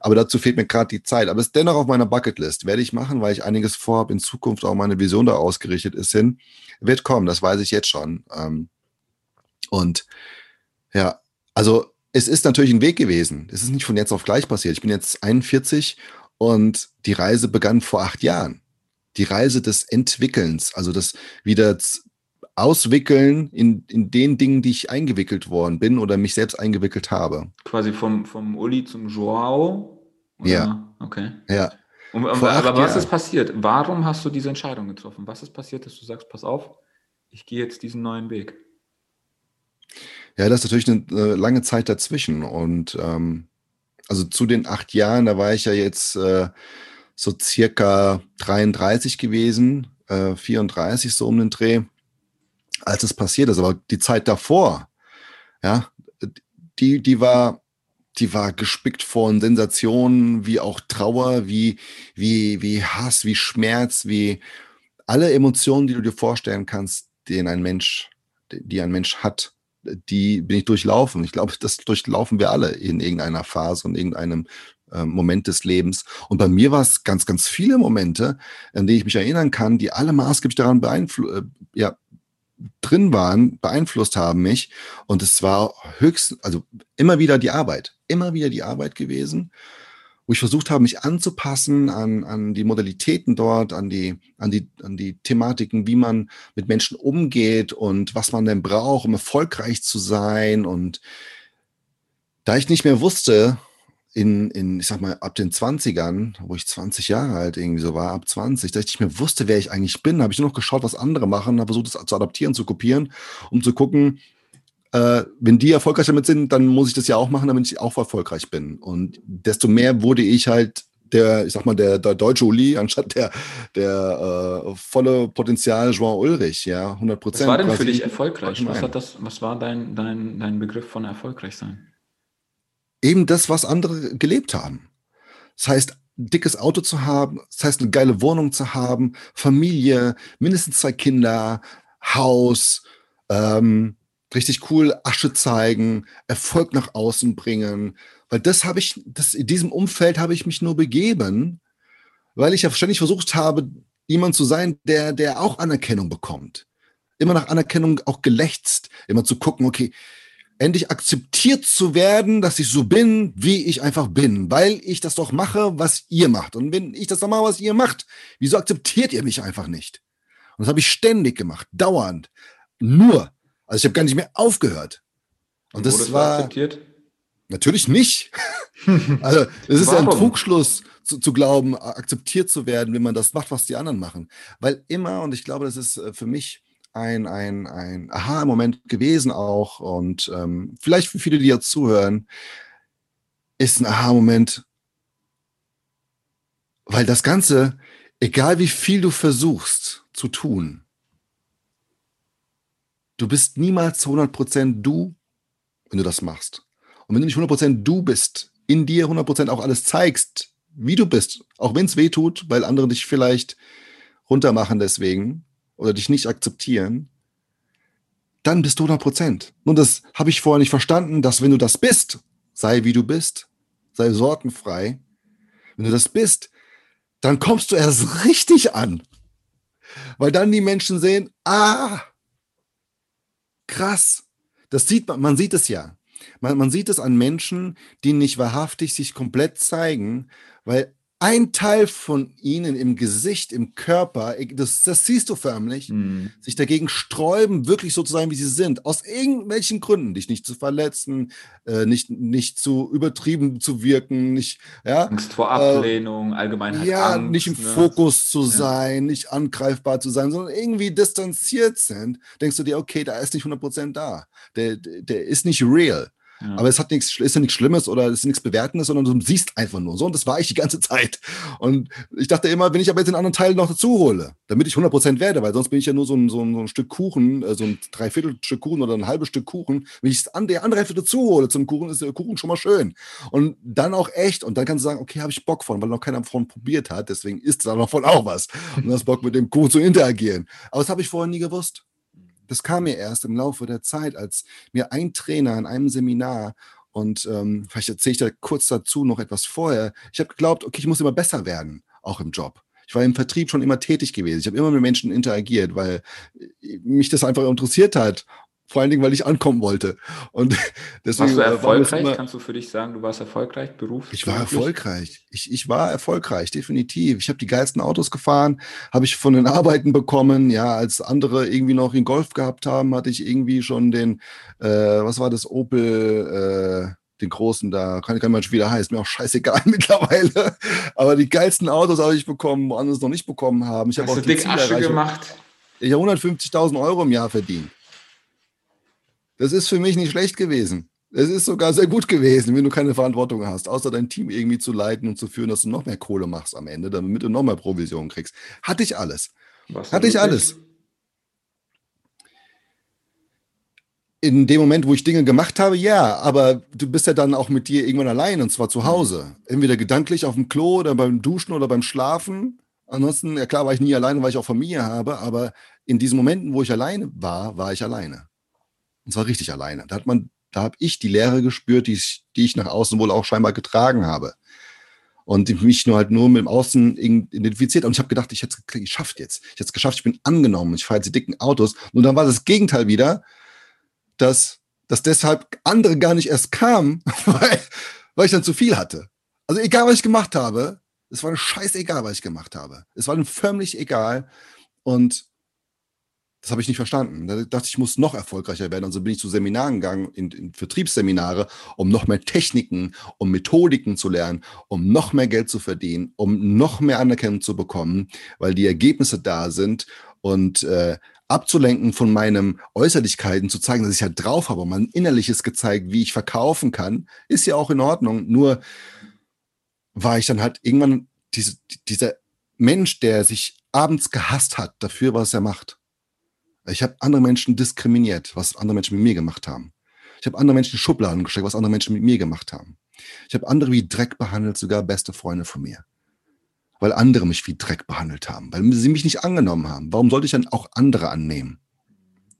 Aber dazu fehlt mir gerade die Zeit. Aber es ist dennoch auf meiner Bucketlist. Werde ich machen, weil ich einiges vorhabe, in Zukunft auch meine Vision da ausgerichtet ist hin. Wird kommen, das weiß ich jetzt schon. Ähm, und ja, also es ist natürlich ein Weg gewesen. Es ist nicht von jetzt auf gleich passiert. Ich bin jetzt 41 und die Reise begann vor acht Jahren. die Reise des Entwickelns, also das wieder auswickeln in, in den Dingen, die ich eingewickelt worden bin oder mich selbst eingewickelt habe. Quasi vom, vom Uli zum Joao? Oder? Ja. Okay. Ja. Und, aber was ist passiert? Warum hast du diese Entscheidung getroffen? Was ist passiert, dass du sagst, pass auf, ich gehe jetzt diesen neuen Weg? Ja, das ist natürlich eine äh, lange Zeit dazwischen. Und ähm, also zu den acht Jahren, da war ich ja jetzt äh, so circa 33 gewesen, äh, 34 so um den Dreh, als es passiert ist. Aber die Zeit davor, ja, die, die war, die war gespickt von Sensationen, wie auch Trauer, wie, wie, wie Hass, wie Schmerz, wie alle Emotionen, die du dir vorstellen kannst, die ein Mensch, die ein Mensch hat die bin ich durchlaufen. Ich glaube, das durchlaufen wir alle in irgendeiner Phase und irgendeinem äh, Moment des Lebens. Und bei mir war es ganz, ganz viele Momente, an die ich mich erinnern kann, die alle maßgeblich daran beeinflusst, äh, ja, drin waren, beeinflusst haben mich. Und es war höchst, also immer wieder die Arbeit, immer wieder die Arbeit gewesen wo ich versucht habe, mich anzupassen an, an die Modalitäten dort, an die, an, die, an die Thematiken, wie man mit Menschen umgeht und was man denn braucht, um erfolgreich zu sein. Und da ich nicht mehr wusste, in, in, ich sag mal, ab den 20ern, wo ich 20 Jahre alt irgendwie so war, ab 20, da ich nicht mehr wusste, wer ich eigentlich bin, habe ich nur noch geschaut, was andere machen, habe versucht, das zu adaptieren, zu kopieren, um zu gucken, äh, wenn die erfolgreich damit sind, dann muss ich das ja auch machen, damit ich auch erfolgreich bin. Und desto mehr wurde ich halt der, ich sag mal, der, der deutsche Uli, anstatt der, der äh, volle Potenzial João Ulrich, ja, 100 Prozent. Was war denn für dich erfolgreich? Was, hat das, was war dein, dein, dein Begriff von erfolgreich sein? Eben das, was andere gelebt haben. Das heißt, ein dickes Auto zu haben, das heißt, eine geile Wohnung zu haben, Familie, mindestens zwei Kinder, Haus, ähm, richtig cool Asche zeigen, Erfolg nach außen bringen, weil das habe ich, das, in diesem Umfeld habe ich mich nur begeben, weil ich ja ständig versucht habe, jemand zu sein, der, der auch Anerkennung bekommt. Immer nach Anerkennung auch gelächzt, immer zu gucken, okay, endlich akzeptiert zu werden, dass ich so bin, wie ich einfach bin, weil ich das doch mache, was ihr macht. Und wenn ich das doch mache, was ihr macht, wieso akzeptiert ihr mich einfach nicht? Und das habe ich ständig gemacht, dauernd. Nur, also ich habe gar nicht mehr aufgehört. Und, Und das war akzeptiert? Natürlich nicht. also es ist ein Trugschluss zu, zu, glauben, akzeptiert zu werden, wenn man das macht, was die anderen machen. Weil immer, und ich glaube, das ist äh, für mich ein, ein, ein Aha-Moment gewesen auch, und ähm, vielleicht für viele, die jetzt zuhören, ist ein Aha-Moment, weil das Ganze, egal wie viel du versuchst zu tun, du bist niemals zu 100% du, wenn du das machst. Und wenn du nicht 100% du bist, in dir 100% auch alles zeigst, wie du bist, auch wenn es weh tut, weil andere dich vielleicht runtermachen deswegen oder dich nicht akzeptieren, dann bist du 100%. Nun, das habe ich vorher nicht verstanden, dass wenn du das bist, sei wie du bist, sei sorgenfrei, wenn du das bist, dann kommst du erst richtig an. Weil dann die Menschen sehen, ah, krass. Das sieht man, man sieht es ja. Man, man sieht es an Menschen, die nicht wahrhaftig sich komplett zeigen, weil ein Teil von ihnen im Gesicht, im Körper, das, das siehst du förmlich, mhm. sich dagegen sträuben, wirklich so zu sein, wie sie sind, aus irgendwelchen Gründen, dich nicht zu verletzen, äh, nicht, nicht zu übertrieben zu wirken, nicht, ja. Angst vor Ablehnung, äh, allgemein Ja, Angst, nicht im ne? Fokus zu sein, nicht angreifbar zu sein, sondern irgendwie distanziert sind, denkst du dir, okay, da ist nicht 100% da. Der, der ist nicht real. Aber es hat nichts, ist ja nichts Schlimmes oder es ist nichts Bewertendes, sondern du siehst einfach nur so. Und das war ich die ganze Zeit. Und ich dachte immer, wenn ich aber jetzt den anderen Teil noch dazu hole, damit ich 100% werde, weil sonst bin ich ja nur so ein, so ein, so ein Stück Kuchen, äh, so ein Dreiviertelstück Kuchen oder ein halbes Stück Kuchen. Wenn ich das andere, andere Hälfte dazu hole zum Kuchen, ist der Kuchen schon mal schön. Und dann auch echt. Und dann kannst du sagen, okay, habe ich Bock von, weil noch keiner davon probiert hat. Deswegen ist da noch voll auch was. Und hast Bock mit dem Kuchen zu interagieren. Aber das habe ich vorher nie gewusst. Das kam mir erst im Laufe der Zeit, als mir ein Trainer in einem Seminar und ähm, vielleicht erzähle ich da kurz dazu noch etwas vorher. Ich habe geglaubt, okay, ich muss immer besser werden, auch im Job. Ich war im Vertrieb schon immer tätig gewesen. Ich habe immer mit Menschen interagiert, weil äh, mich das einfach interessiert hat. Vor allen Dingen, weil ich ankommen wollte. Und deswegen warst du erfolgreich? Immer, Kannst du für dich sagen, du warst erfolgreich beruflich? Ich war erfolgreich. Ich, ich war erfolgreich, definitiv. Ich habe die geilsten Autos gefahren, habe ich von den Arbeiten bekommen. Ja, als andere irgendwie noch in Golf gehabt haben, hatte ich irgendwie schon den, äh, was war das, Opel, äh, den großen da, kann, kann man schon wieder heißen, mir auch scheißegal mittlerweile. Aber die geilsten Autos habe ich bekommen, wo andere es noch nicht bekommen haben. Ich habe auch dick Asche gemacht. Ich habe 150.000 Euro im Jahr verdient. Das ist für mich nicht schlecht gewesen. Es ist sogar sehr gut gewesen, wenn du keine Verantwortung hast, außer dein Team irgendwie zu leiten und zu führen, dass du noch mehr Kohle machst am Ende, damit du noch mehr Provision kriegst. Hatte ich alles. Was Hatte ich alles. In dem Moment, wo ich Dinge gemacht habe, ja, aber du bist ja dann auch mit dir irgendwann allein und zwar zu Hause. Entweder gedanklich auf dem Klo oder beim Duschen oder beim Schlafen. Ansonsten, ja klar, war ich nie alleine, weil ich auch Familie habe, aber in diesen Momenten, wo ich alleine war, war ich alleine. Und zwar richtig alleine. Da hat man, da habe ich die Lehre gespürt, die ich, die ich nach außen wohl auch scheinbar getragen habe. Und mich nur halt nur mit dem Außen identifiziert. Und ich habe gedacht, ich hätte es geschafft jetzt. Ich hätte es geschafft, ich bin angenommen, ich fahre jetzt die dicken Autos. Und dann war das Gegenteil wieder, dass, dass deshalb andere gar nicht erst kamen, weil, weil ich dann zu viel hatte. Also egal, was ich gemacht habe, es war scheißegal, was ich gemacht habe. Es war dann förmlich egal. Und das habe ich nicht verstanden. Da dachte ich, muss noch erfolgreicher werden. Also bin ich zu Seminaren gegangen, in, in, Vertriebsseminare, um noch mehr Techniken, um Methodiken zu lernen, um noch mehr Geld zu verdienen, um noch mehr Anerkennung zu bekommen, weil die Ergebnisse da sind und äh, abzulenken von meinen Äußerlichkeiten, zu zeigen, dass ich halt drauf habe, mein Innerliches gezeigt, wie ich verkaufen kann, ist ja auch in Ordnung. Nur war ich dann halt irgendwann diese, dieser Mensch, der sich abends gehasst hat dafür, was er macht. Ich habe andere Menschen diskriminiert, was andere Menschen mit mir gemacht haben. Ich habe andere Menschen in Schubladen gesteckt, was andere Menschen mit mir gemacht haben. Ich habe andere wie Dreck behandelt, sogar beste Freunde von mir. Weil andere mich wie Dreck behandelt haben, weil sie mich nicht angenommen haben. Warum sollte ich dann auch andere annehmen?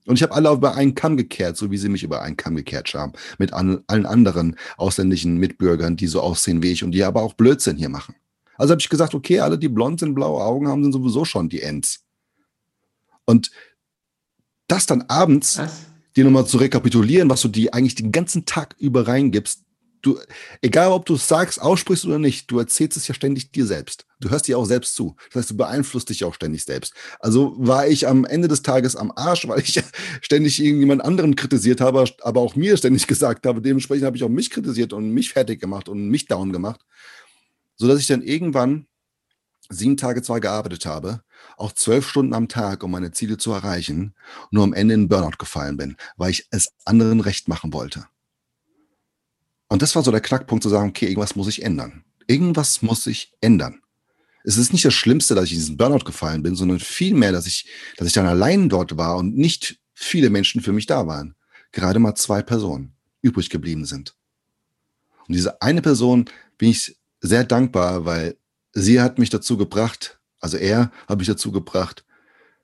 Und ich habe alle über einen Kamm gekehrt, so wie sie mich über einen Kamm gekehrt haben, mit an, allen anderen ausländischen Mitbürgern, die so aussehen wie ich und die aber auch Blödsinn hier machen. Also habe ich gesagt, okay, alle, die blond sind, blaue Augen haben, sind sowieso schon die Ends. Und das dann abends was? dir nochmal zu rekapitulieren, was du dir eigentlich den ganzen Tag über reingibst, du, egal ob du es sagst, aussprichst oder nicht, du erzählst es ja ständig dir selbst. Du hörst dir auch selbst zu. Das heißt, du beeinflusst dich auch ständig selbst. Also war ich am Ende des Tages am Arsch, weil ich ständig irgendjemand anderen kritisiert habe, aber auch mir ständig gesagt habe. Dementsprechend habe ich auch mich kritisiert und mich fertig gemacht und mich down gemacht, sodass ich dann irgendwann sieben Tage zwar gearbeitet habe, auch zwölf Stunden am Tag, um meine Ziele zu erreichen, nur am Ende in Burnout gefallen bin, weil ich es anderen recht machen wollte. Und das war so der Knackpunkt zu sagen, okay, irgendwas muss ich ändern. Irgendwas muss ich ändern. Es ist nicht das Schlimmste, dass ich in diesen Burnout gefallen bin, sondern vielmehr, dass ich, dass ich dann allein dort war und nicht viele Menschen für mich da waren. Gerade mal zwei Personen übrig geblieben sind. Und diese eine Person bin ich sehr dankbar, weil sie hat mich dazu gebracht, also er hat mich dazu gebracht,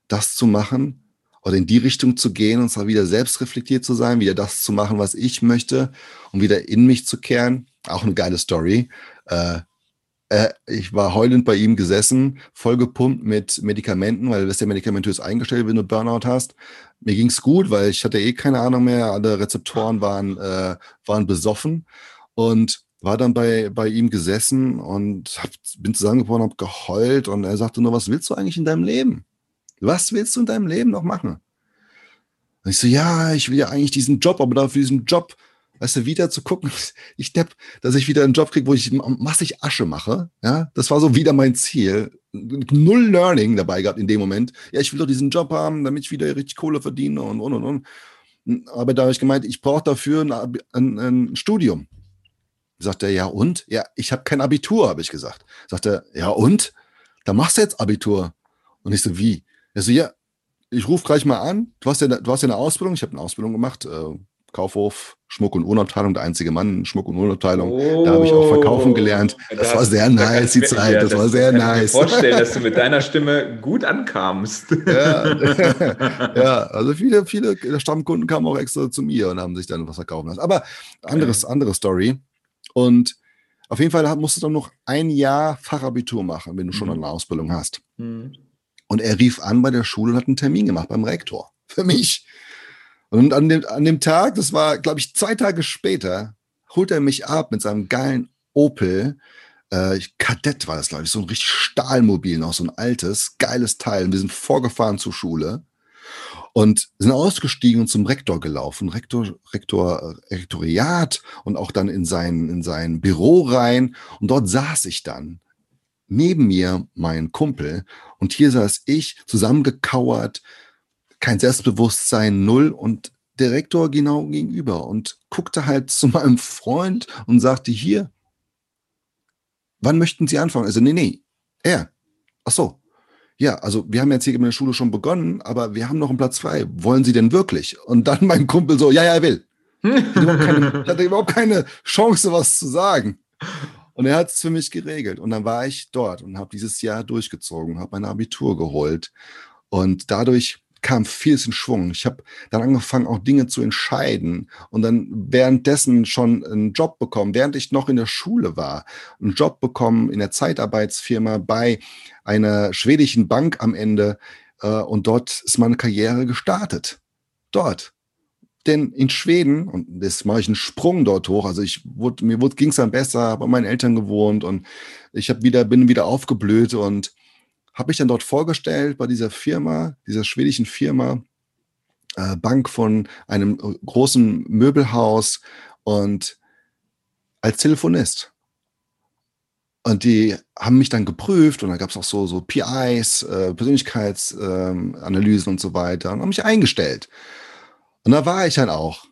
das zu machen oder in die Richtung zu gehen und zwar wieder selbstreflektiert zu sein, wieder das zu machen, was ich möchte und wieder in mich zu kehren. Auch eine geile Story. Äh, äh, ich war heulend bei ihm gesessen, voll gepumpt mit Medikamenten, weil du wirst ja medikamentös eingestellt, wenn du Burnout hast. Mir ging es gut, weil ich hatte eh keine Ahnung mehr, alle Rezeptoren waren, äh, waren besoffen und war dann bei, bei ihm gesessen und hab, bin zusammengebrochen, habe geheult und er sagte nur, was willst du eigentlich in deinem Leben? Was willst du in deinem Leben noch machen? Und ich so, ja, ich will ja eigentlich diesen Job, aber dafür diesen Job, weißt du, wieder zu gucken, ich depp, dass ich wieder einen Job kriege, wo ich massig Asche mache. Ja, das war so wieder mein Ziel. Null Learning dabei gehabt in dem Moment. Ja, ich will doch diesen Job haben, damit ich wieder richtig Kohle verdiene und und und und. Aber da habe ich gemeint, ich brauche dafür ein, ein, ein Studium. Sagt er, ja und? Ja, ich habe kein Abitur, habe ich gesagt. Sagt er, ja und? Da machst du jetzt Abitur. Und ich so, wie? Er so, ja, ich rufe gleich mal an. Du hast ja, du hast ja eine Ausbildung. Ich habe eine Ausbildung gemacht. Äh, Kaufhof, Schmuck- und Uhrabteilung, der einzige Mann Schmuck- und Uhrabteilung. Oh, da habe ich auch verkaufen gelernt. Das, das war sehr nice, die Zeit. Ja, das, das, war sehr kann nice. Ich mir vorstellen, dass du mit deiner Stimme gut ankamst. Ja, ja also viele, viele Stammkunden kamen auch extra zu mir und haben sich dann was verkaufen lassen. Aber anderes, andere Story. Und auf jeden Fall musst du dann noch ein Jahr Fachabitur machen, wenn du schon mhm. eine Ausbildung hast. Mhm. Und er rief an bei der Schule und hat einen Termin gemacht beim Rektor. Für mich. Und an dem, an dem Tag, das war, glaube ich, zwei Tage später, holt er mich ab mit seinem geilen Opel. Äh, Kadett war das, glaube ich, so ein richtig Stahlmobil, noch so ein altes, geiles Teil. Und wir sind vorgefahren zur Schule und sind ausgestiegen und zum Rektor gelaufen, Rektor, Rektor, Rektoriat und auch dann in sein, in sein Büro rein. Und dort saß ich dann. Neben mir mein Kumpel und hier saß ich zusammengekauert, kein Selbstbewusstsein, null und der Rektor genau gegenüber und guckte halt zu meinem Freund und sagte hier, wann möchten Sie anfangen? Also, nee, nee, er. Ach so, ja, also wir haben jetzt hier in der Schule schon begonnen, aber wir haben noch einen Platz frei. Wollen Sie denn wirklich? Und dann mein Kumpel so, ja, ja, er will. Ich hatte überhaupt keine Chance, was zu sagen. Und er hat es für mich geregelt. Und dann war ich dort und habe dieses Jahr durchgezogen, habe mein Abitur geholt. Und dadurch kam vieles in Schwung. Ich habe dann angefangen, auch Dinge zu entscheiden und dann währenddessen schon einen Job bekommen, während ich noch in der Schule war, einen Job bekommen in der Zeitarbeitsfirma bei einer schwedischen Bank am Ende äh, und dort ist meine Karriere gestartet. Dort. Denn in Schweden, und das mache ich einen Sprung dort hoch, also ich wurde, mir ging es dann besser, habe bei meinen Eltern gewohnt und ich habe wieder, bin wieder aufgeblüht und habe mich dann dort vorgestellt bei dieser Firma, dieser schwedischen Firma, äh, Bank von einem großen Möbelhaus und als Telefonist. Und die haben mich dann geprüft und da gab es auch so, so PIs, äh, Persönlichkeitsanalysen ähm, und so weiter und haben mich eingestellt. Und da war ich dann auch.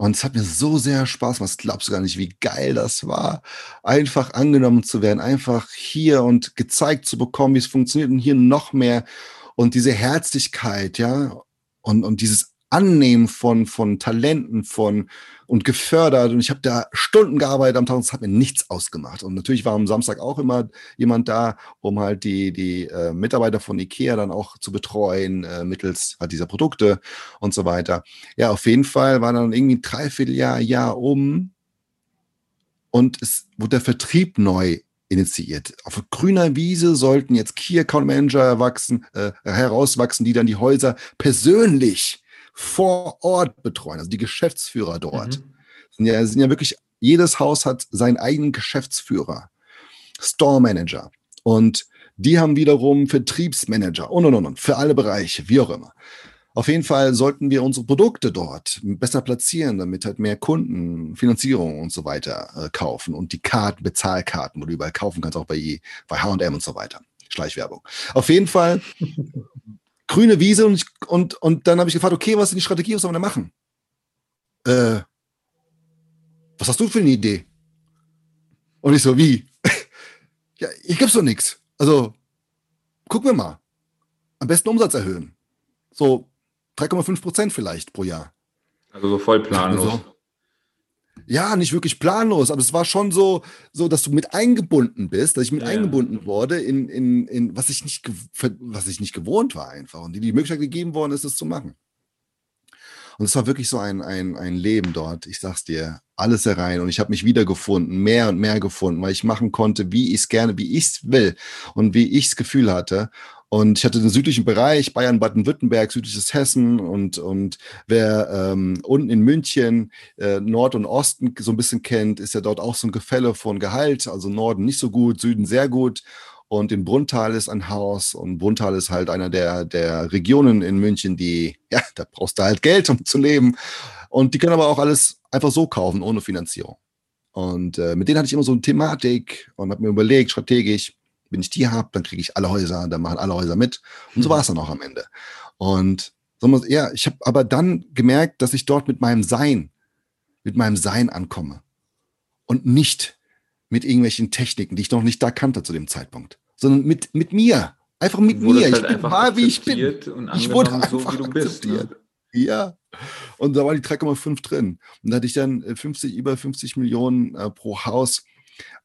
Und es hat mir so sehr Spaß gemacht. Glaubst du gar nicht, wie geil das war, einfach angenommen zu werden, einfach hier und gezeigt zu bekommen, wie es funktioniert und hier noch mehr. Und diese Herzlichkeit, ja, und, und dieses Annehmen von, von Talenten von, und gefördert. Und ich habe da Stunden gearbeitet am Tag und es hat mir nichts ausgemacht. Und natürlich war am Samstag auch immer jemand da, um halt die, die äh, Mitarbeiter von IKEA dann auch zu betreuen, äh, mittels halt dieser Produkte und so weiter. Ja, auf jeden Fall war dann irgendwie ein Dreivierteljahr, Jahr um und es wurde der Vertrieb neu initiiert. Auf grüner Wiese sollten jetzt Key Account Manager erwachsen, äh, herauswachsen, die dann die Häuser persönlich vor Ort betreuen, also die Geschäftsführer dort. Mhm. Sind, ja, sind ja wirklich, jedes Haus hat seinen eigenen Geschäftsführer, Store Manager. Und die haben wiederum Vertriebsmanager und und und, für alle Bereiche, wie auch immer. Auf jeden Fall sollten wir unsere Produkte dort besser platzieren, damit halt mehr Kunden Finanzierung und so weiter äh, kaufen und die Karten, Bezahlkarten, wo du überall kaufen kannst, auch bei, bei H&M und so weiter. Schleichwerbung. Auf jeden Fall grüne Wiese und, ich, und, und dann habe ich gefragt, okay, was ist die Strategie, was sollen wir da machen? Äh, was hast du für eine Idee? Und ich so, wie? ja, ich gib's doch nichts. Also, gucken wir mal. Am besten Umsatz erhöhen. So 3,5 Prozent vielleicht pro Jahr. Also so voll planlos. Also, ja, nicht wirklich planlos, aber es war schon so, so, dass du mit eingebunden bist, dass ich mit ja. eingebunden wurde in, in, in was ich nicht, was ich nicht gewohnt war einfach und die die Möglichkeit gegeben worden ist, es zu machen. Und es war wirklich so ein, ein, ein Leben dort. Ich sag's dir, alles herein. Und ich habe mich wiedergefunden, mehr und mehr gefunden, weil ich machen konnte, wie ich es gerne, wie ich es will und wie ich das Gefühl hatte. Und ich hatte den südlichen Bereich, Bayern, Baden-Württemberg, südliches Hessen und, und wer ähm, unten in München äh, Nord und Osten so ein bisschen kennt, ist ja dort auch so ein Gefälle von Gehalt. Also Norden nicht so gut, Süden sehr gut. Und in Bruntal ist ein Haus und Bruntal ist halt einer der, der Regionen in München, die, ja, da brauchst du halt Geld, um zu leben. Und die können aber auch alles einfach so kaufen, ohne Finanzierung. Und äh, mit denen hatte ich immer so eine Thematik und habe mir überlegt, strategisch, wenn ich die habe, dann kriege ich alle Häuser, dann machen alle Häuser mit. Und so mhm. war es dann auch am Ende. Und so, ja, ich habe aber dann gemerkt, dass ich dort mit meinem Sein, mit meinem Sein ankomme. Und nicht mit irgendwelchen Techniken, die ich noch nicht da kannte zu dem Zeitpunkt, sondern mit, mit mir. Einfach mit mir. Halt ich bin mal, wie ich bin. ich wurde einfach so, wie du bist. Ne? Ja. Und da war die 3,5 drin. Und da hatte ich dann 50, über 50 Millionen äh, pro Haus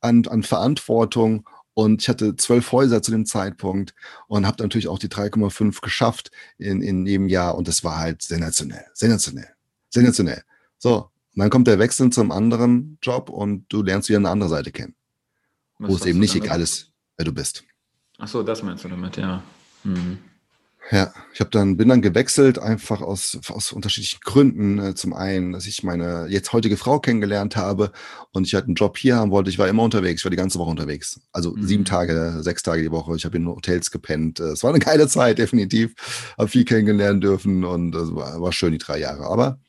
an, an Verantwortung und ich hatte zwölf Häuser zu dem Zeitpunkt und habe natürlich auch die 3,5 geschafft in, in jedem Jahr. Und das war halt sensationell, sensationell, sensationell. So, und dann kommt der Wechsel zum anderen Job und du lernst wieder eine andere Seite kennen. Was wo es eben nicht egal ist, wer du bist. Ach so, das meinst du damit, ja. Mhm. Ja, Ich habe dann bin dann gewechselt einfach aus aus unterschiedlichen Gründen. Äh, zum einen, dass ich meine jetzt heutige Frau kennengelernt habe und ich halt einen Job hier haben wollte. Ich war immer unterwegs, ich war die ganze Woche unterwegs. Also mhm. sieben Tage, sechs Tage die Woche. Ich habe in Hotels gepennt. Es war eine geile Zeit, definitiv. Habe viel kennengelernt dürfen und es war, war schön die drei Jahre. Aber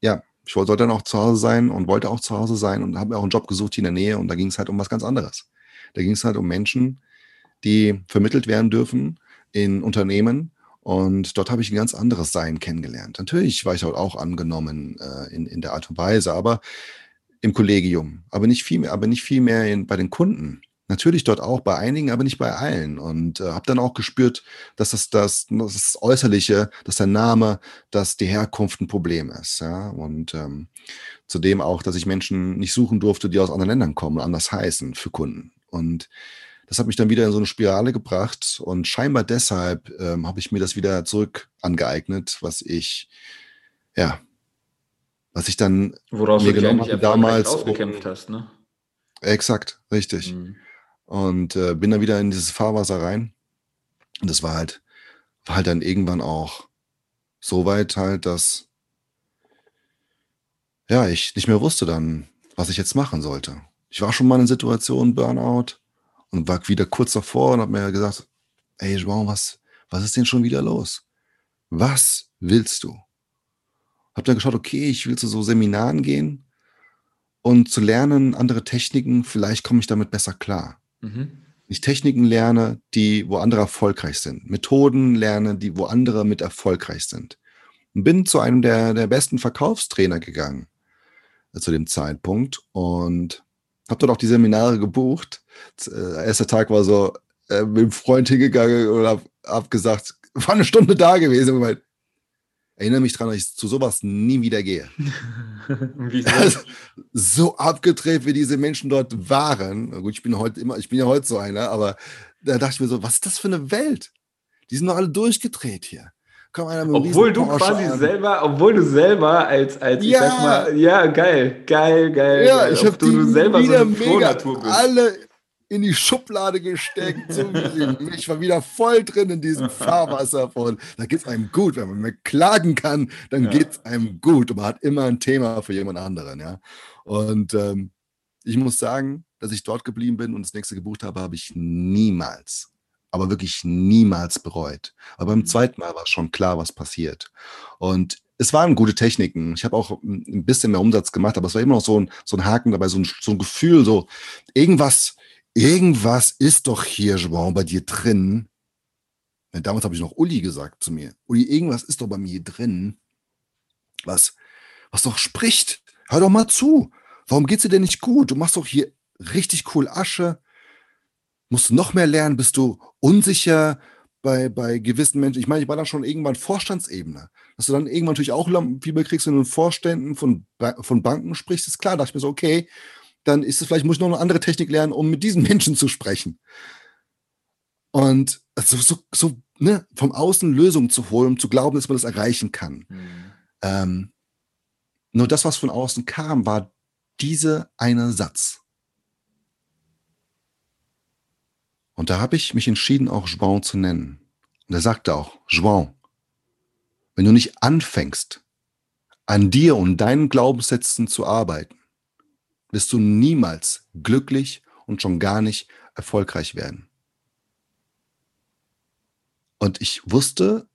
ja, ich sollte dann auch zu Hause sein und wollte auch zu Hause sein und habe mir auch einen Job gesucht hier in der Nähe und da ging es halt um was ganz anderes. Da ging es halt um Menschen, die vermittelt werden dürfen in Unternehmen und dort habe ich ein ganz anderes Sein kennengelernt. Natürlich war ich dort auch angenommen äh, in, in der Art und Weise, aber im Kollegium, aber nicht viel mehr, aber nicht viel mehr in, bei den Kunden. Natürlich dort auch bei einigen, aber nicht bei allen. Und äh, habe dann auch gespürt, dass das, das, das Äußerliche, dass der Name, dass die Herkunft ein Problem ist. Ja? Und ähm, zudem auch, dass ich Menschen nicht suchen durfte, die aus anderen Ländern kommen, anders heißen für Kunden. Und das hat mich dann wieder in so eine Spirale gebracht und scheinbar deshalb ähm, habe ich mir das wieder zurück angeeignet, was ich, ja, was ich dann Woraus mir genommen habe damals. Aufgekämpft hast, ne? Exakt, richtig. Mhm. Und äh, bin dann wieder in dieses Fahrwasser rein. Und das war halt, war halt dann irgendwann auch so weit halt, dass ja, ich nicht mehr wusste dann, was ich jetzt machen sollte. Ich war schon mal in Situationen Burnout und war wieder kurz davor und habe mir gesagt, ey, João, was, was ist denn schon wieder los? Was willst du? Hab dann geschaut, okay, ich will zu so Seminaren gehen und zu lernen, andere Techniken, vielleicht komme ich damit besser klar. Mhm. Ich Techniken lerne, die, wo andere erfolgreich sind. Methoden lerne, die, wo andere mit erfolgreich sind. Und bin zu einem der, der besten Verkaufstrainer gegangen äh, zu dem Zeitpunkt und habe dort auch die Seminare gebucht. Äh, erster Tag war so, äh, mit dem Freund hingegangen und habe hab gesagt, war eine Stunde da gewesen. Und meint, erinnere mich daran, dass ich zu sowas nie wieder gehe. also, so abgedreht, wie diese Menschen dort waren. Gut, ich bin heute immer, ich bin ja heute so einer, aber da dachte ich mir so, was ist das für eine Welt? Die sind doch alle durchgedreht hier komm einer mit Obwohl du quasi an. selber, obwohl du selber als, als ja. ich sag mal, ja, geil, geil, geil. Ja, geil. ich habe du, du selber so eine mega bist. alle in die Schublade gesteckt. So ich war wieder voll drin in diesem Fahrwasser von, da geht es einem gut. Wenn man mir klagen kann, dann ja. geht es einem gut. Und man hat immer ein Thema für jemand anderen, ja. Und ähm, ich muss sagen, dass ich dort geblieben bin und das nächste gebucht habe, habe ich niemals aber wirklich niemals bereut. Aber beim mhm. zweiten Mal war schon klar, was passiert. Und es waren gute Techniken. Ich habe auch ein bisschen mehr Umsatz gemacht, aber es war immer noch so ein, so ein Haken dabei, so ein, so ein Gefühl, so irgendwas, irgendwas ist doch hier, João, bei dir drin. Damals habe ich noch Uli gesagt zu mir. Uli, irgendwas ist doch bei mir drin, was, was doch spricht. Hör doch mal zu. Warum geht's dir denn nicht gut? Du machst doch hier richtig cool Asche musst du noch mehr lernen, bist du unsicher bei, bei gewissen Menschen. Ich meine, ich war dann schon irgendwann Vorstandsebene. Dass du dann irgendwann natürlich auch Fieber kriegst, wenn du in Vorständen von, von Banken sprichst, ist klar. Da dachte ich mir so, okay, dann ist es vielleicht, muss ich noch eine andere Technik lernen, um mit diesen Menschen zu sprechen. Und also so, so ne, vom Außen Lösungen zu holen, um zu glauben, dass man das erreichen kann. Mhm. Ähm, nur das, was von außen kam, war dieser eine Satz. Und da habe ich mich entschieden, auch João zu nennen. Und er sagte auch, João, wenn du nicht anfängst, an dir und deinen Glaubenssätzen zu arbeiten, wirst du niemals glücklich und schon gar nicht erfolgreich werden. Und ich wusste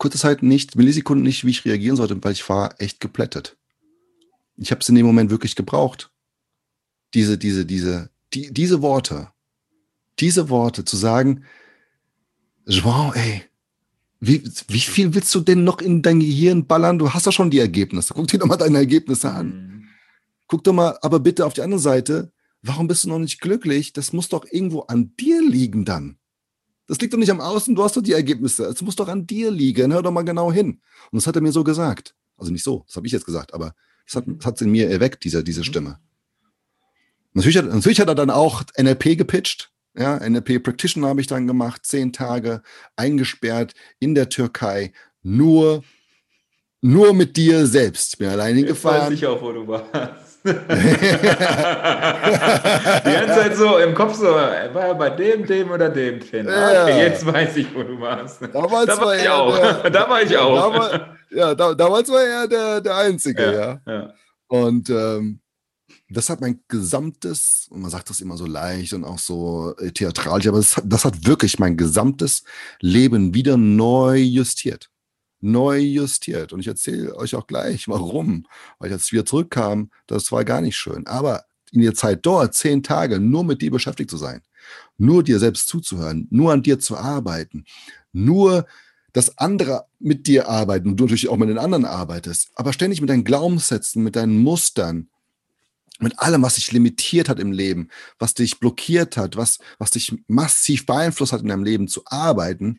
kurze Zeit nicht, Millisekunden nicht, wie ich reagieren sollte, weil ich war echt geplättet. Ich habe es in dem Moment wirklich gebraucht. Diese, diese, diese, die, diese Worte, diese Worte zu sagen, João, ey, wie, wie viel willst du denn noch in dein Gehirn ballern? Du hast doch schon die Ergebnisse. Guck dir doch mal deine Ergebnisse an. Mhm. Guck doch mal, aber bitte auf die andere Seite, warum bist du noch nicht glücklich? Das muss doch irgendwo an dir liegen dann. Das liegt doch nicht am Außen, du hast doch die Ergebnisse. Es muss doch an dir liegen. Hör doch mal genau hin. Und das hat er mir so gesagt. Also nicht so, das habe ich jetzt gesagt, aber das hat es in mir erweckt, diese, diese mhm. Stimme. Natürlich hat, natürlich hat er dann auch NLP gepitcht. Ja, NLP Practitioner habe ich dann gemacht, zehn Tage eingesperrt in der Türkei, nur, nur mit dir selbst. Bin allein hingefahren. Weiß ich auch, wo du warst. Die ganze Zeit so im Kopf so, war er bei dem, dem oder dem Trainer? Ja. Okay, jetzt weiß ich, wo du warst. Damals da war, war ich auch. Der, da war ich auch. Damals, ja, da, damals war er der, der Einzige, ja. ja. ja. Und ähm, das hat mein gesamtes, und man sagt das immer so leicht und auch so äh, theatralisch, aber das hat, das hat wirklich mein gesamtes Leben wieder neu justiert neu justiert. Und ich erzähle euch auch gleich, warum. Weil ich jetzt wieder zurückkam, das war gar nicht schön. Aber in der Zeit dort, zehn Tage, nur mit dir beschäftigt zu sein, nur dir selbst zuzuhören, nur an dir zu arbeiten, nur dass andere mit dir arbeiten und du natürlich auch mit den anderen arbeitest, aber ständig mit deinen Glaubenssätzen, mit deinen Mustern, mit allem, was dich limitiert hat im Leben, was dich blockiert hat, was, was dich massiv beeinflusst hat in deinem Leben zu arbeiten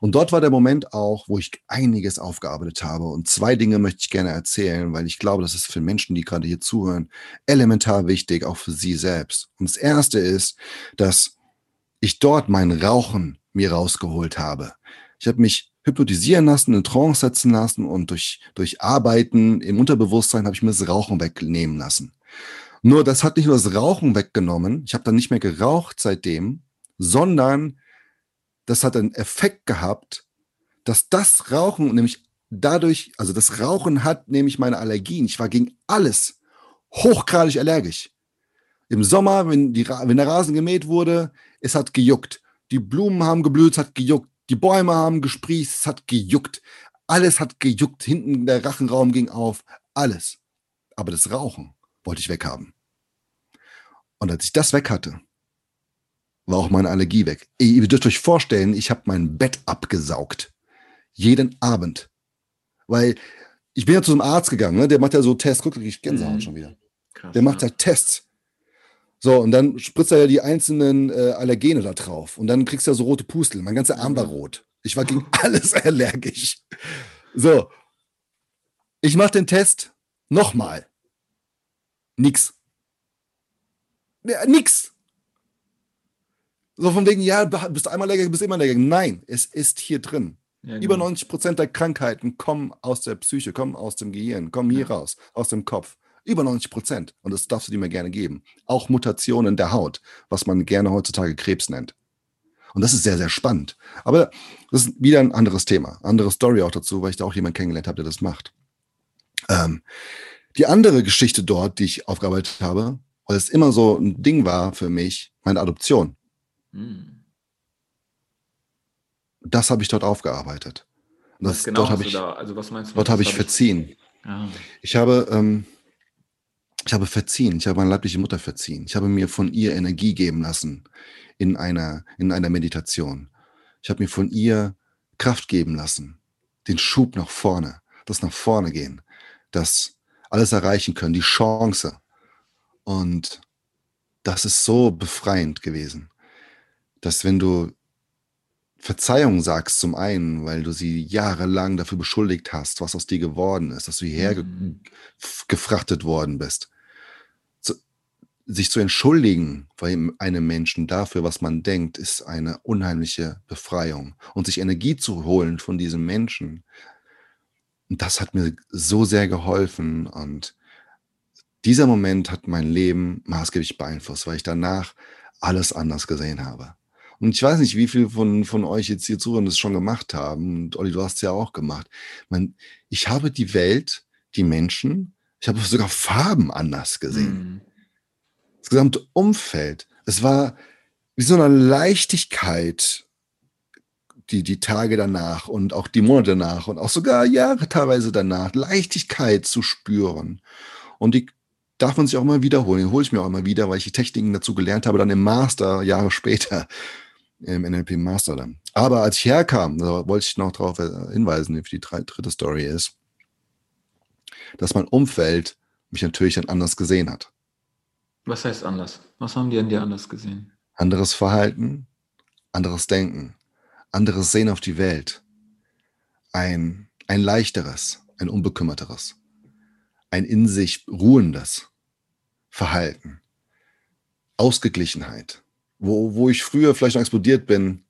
und dort war der Moment auch, wo ich einiges aufgearbeitet habe. Und zwei Dinge möchte ich gerne erzählen, weil ich glaube, das ist für Menschen, die gerade hier zuhören, elementar wichtig, auch für sie selbst. Und das erste ist, dass ich dort mein Rauchen mir rausgeholt habe. Ich habe mich hypnotisieren lassen, in Trance setzen lassen und durch, durch Arbeiten im Unterbewusstsein habe ich mir das Rauchen wegnehmen lassen. Nur das hat nicht nur das Rauchen weggenommen, ich habe dann nicht mehr geraucht seitdem, sondern das hat einen Effekt gehabt, dass das Rauchen nämlich dadurch, also das Rauchen hat nämlich meine Allergien. Ich war gegen alles hochgradig allergisch. Im Sommer, wenn, die, wenn der Rasen gemäht wurde, es hat gejuckt. Die Blumen haben geblüht, es hat gejuckt. Die Bäume haben gesprießt, es hat gejuckt. Alles hat gejuckt. Hinten der Rachenraum ging auf. Alles. Aber das Rauchen wollte ich weghaben. Und als ich das weg hatte, war auch meine Allergie weg. Ihr dürft euch vorstellen, ich habe mein Bett abgesaugt. Jeden Abend. Weil ich bin ja zu einem Arzt gegangen, ne? der macht ja so Tests. Guck, ich Gänsehaut mhm. schon wieder. Krass, der macht ja Tests. So, und dann spritzt er ja die einzelnen äh, Allergene da drauf. Und dann kriegst du ja so rote Pustel. Mein ganzer Arm war rot. Ich war gegen alles allergisch. So. Ich mache den Test nochmal. Nix. Ja, nix. So von wegen, ja, bist du einmal allergisch, bist du immer allergisch. Nein, es ist hier drin. Ja, genau. Über 90 Prozent der Krankheiten kommen aus der Psyche, kommen aus dem Gehirn, kommen hier ja. raus, aus dem Kopf. Über 90 Prozent. Und das darfst du dir mir gerne geben. Auch Mutationen der Haut, was man gerne heutzutage Krebs nennt. Und das ist sehr, sehr spannend. Aber das ist wieder ein anderes Thema. Andere Story auch dazu, weil ich da auch jemanden kennengelernt habe, der das macht. Ähm, die andere Geschichte dort, die ich aufgearbeitet habe, weil es immer so ein Ding war für mich, meine Adoption. Hm. Das habe ich dort aufgearbeitet. Das, genau dort habe ich, da? also was meinst du? Dort habe ich verziehen. Ah. Ich habe, ähm, ich habe verziehen. Ich habe meine leibliche Mutter verziehen. Ich habe mir von ihr Energie geben lassen in einer, in einer Meditation. Ich habe mir von ihr Kraft geben lassen, den Schub nach vorne, das nach vorne gehen, das alles erreichen können, die Chance. Und das ist so befreiend gewesen dass wenn du Verzeihung sagst zum einen, weil du sie jahrelang dafür beschuldigt hast, was aus dir geworden ist, dass du hierher mhm. gefrachtet worden bist, zu, sich zu entschuldigen bei einem Menschen dafür, was man denkt, ist eine unheimliche Befreiung. Und sich Energie zu holen von diesem Menschen, das hat mir so sehr geholfen und dieser Moment hat mein Leben maßgeblich beeinflusst, weil ich danach alles anders gesehen habe. Und ich weiß nicht, wie viele von, von euch jetzt hier zuhören, das schon gemacht haben. Und Olli, du hast es ja auch gemacht. Man, ich habe die Welt, die Menschen, ich habe sogar Farben anders gesehen. Mhm. Das gesamte Umfeld. Es war wie so eine Leichtigkeit, die, die Tage danach und auch die Monate danach und auch sogar Jahre teilweise danach, Leichtigkeit zu spüren. Und die darf man sich auch immer wiederholen. Die hole ich mir auch immer wieder, weil ich die Techniken dazu gelernt habe, dann im Master Jahre später im NLP Master dann. Aber als ich herkam, da wollte ich noch darauf äh, hinweisen, wie die dritte Story ist, dass mein Umfeld mich natürlich dann anders gesehen hat. Was heißt anders? Was haben die an dir anders gesehen? Anderes Verhalten, anderes Denken, anderes Sehen auf die Welt. Ein, ein leichteres, ein unbekümmerteres, ein in sich ruhendes Verhalten. Ausgeglichenheit wo, wo ich früher vielleicht noch explodiert bin,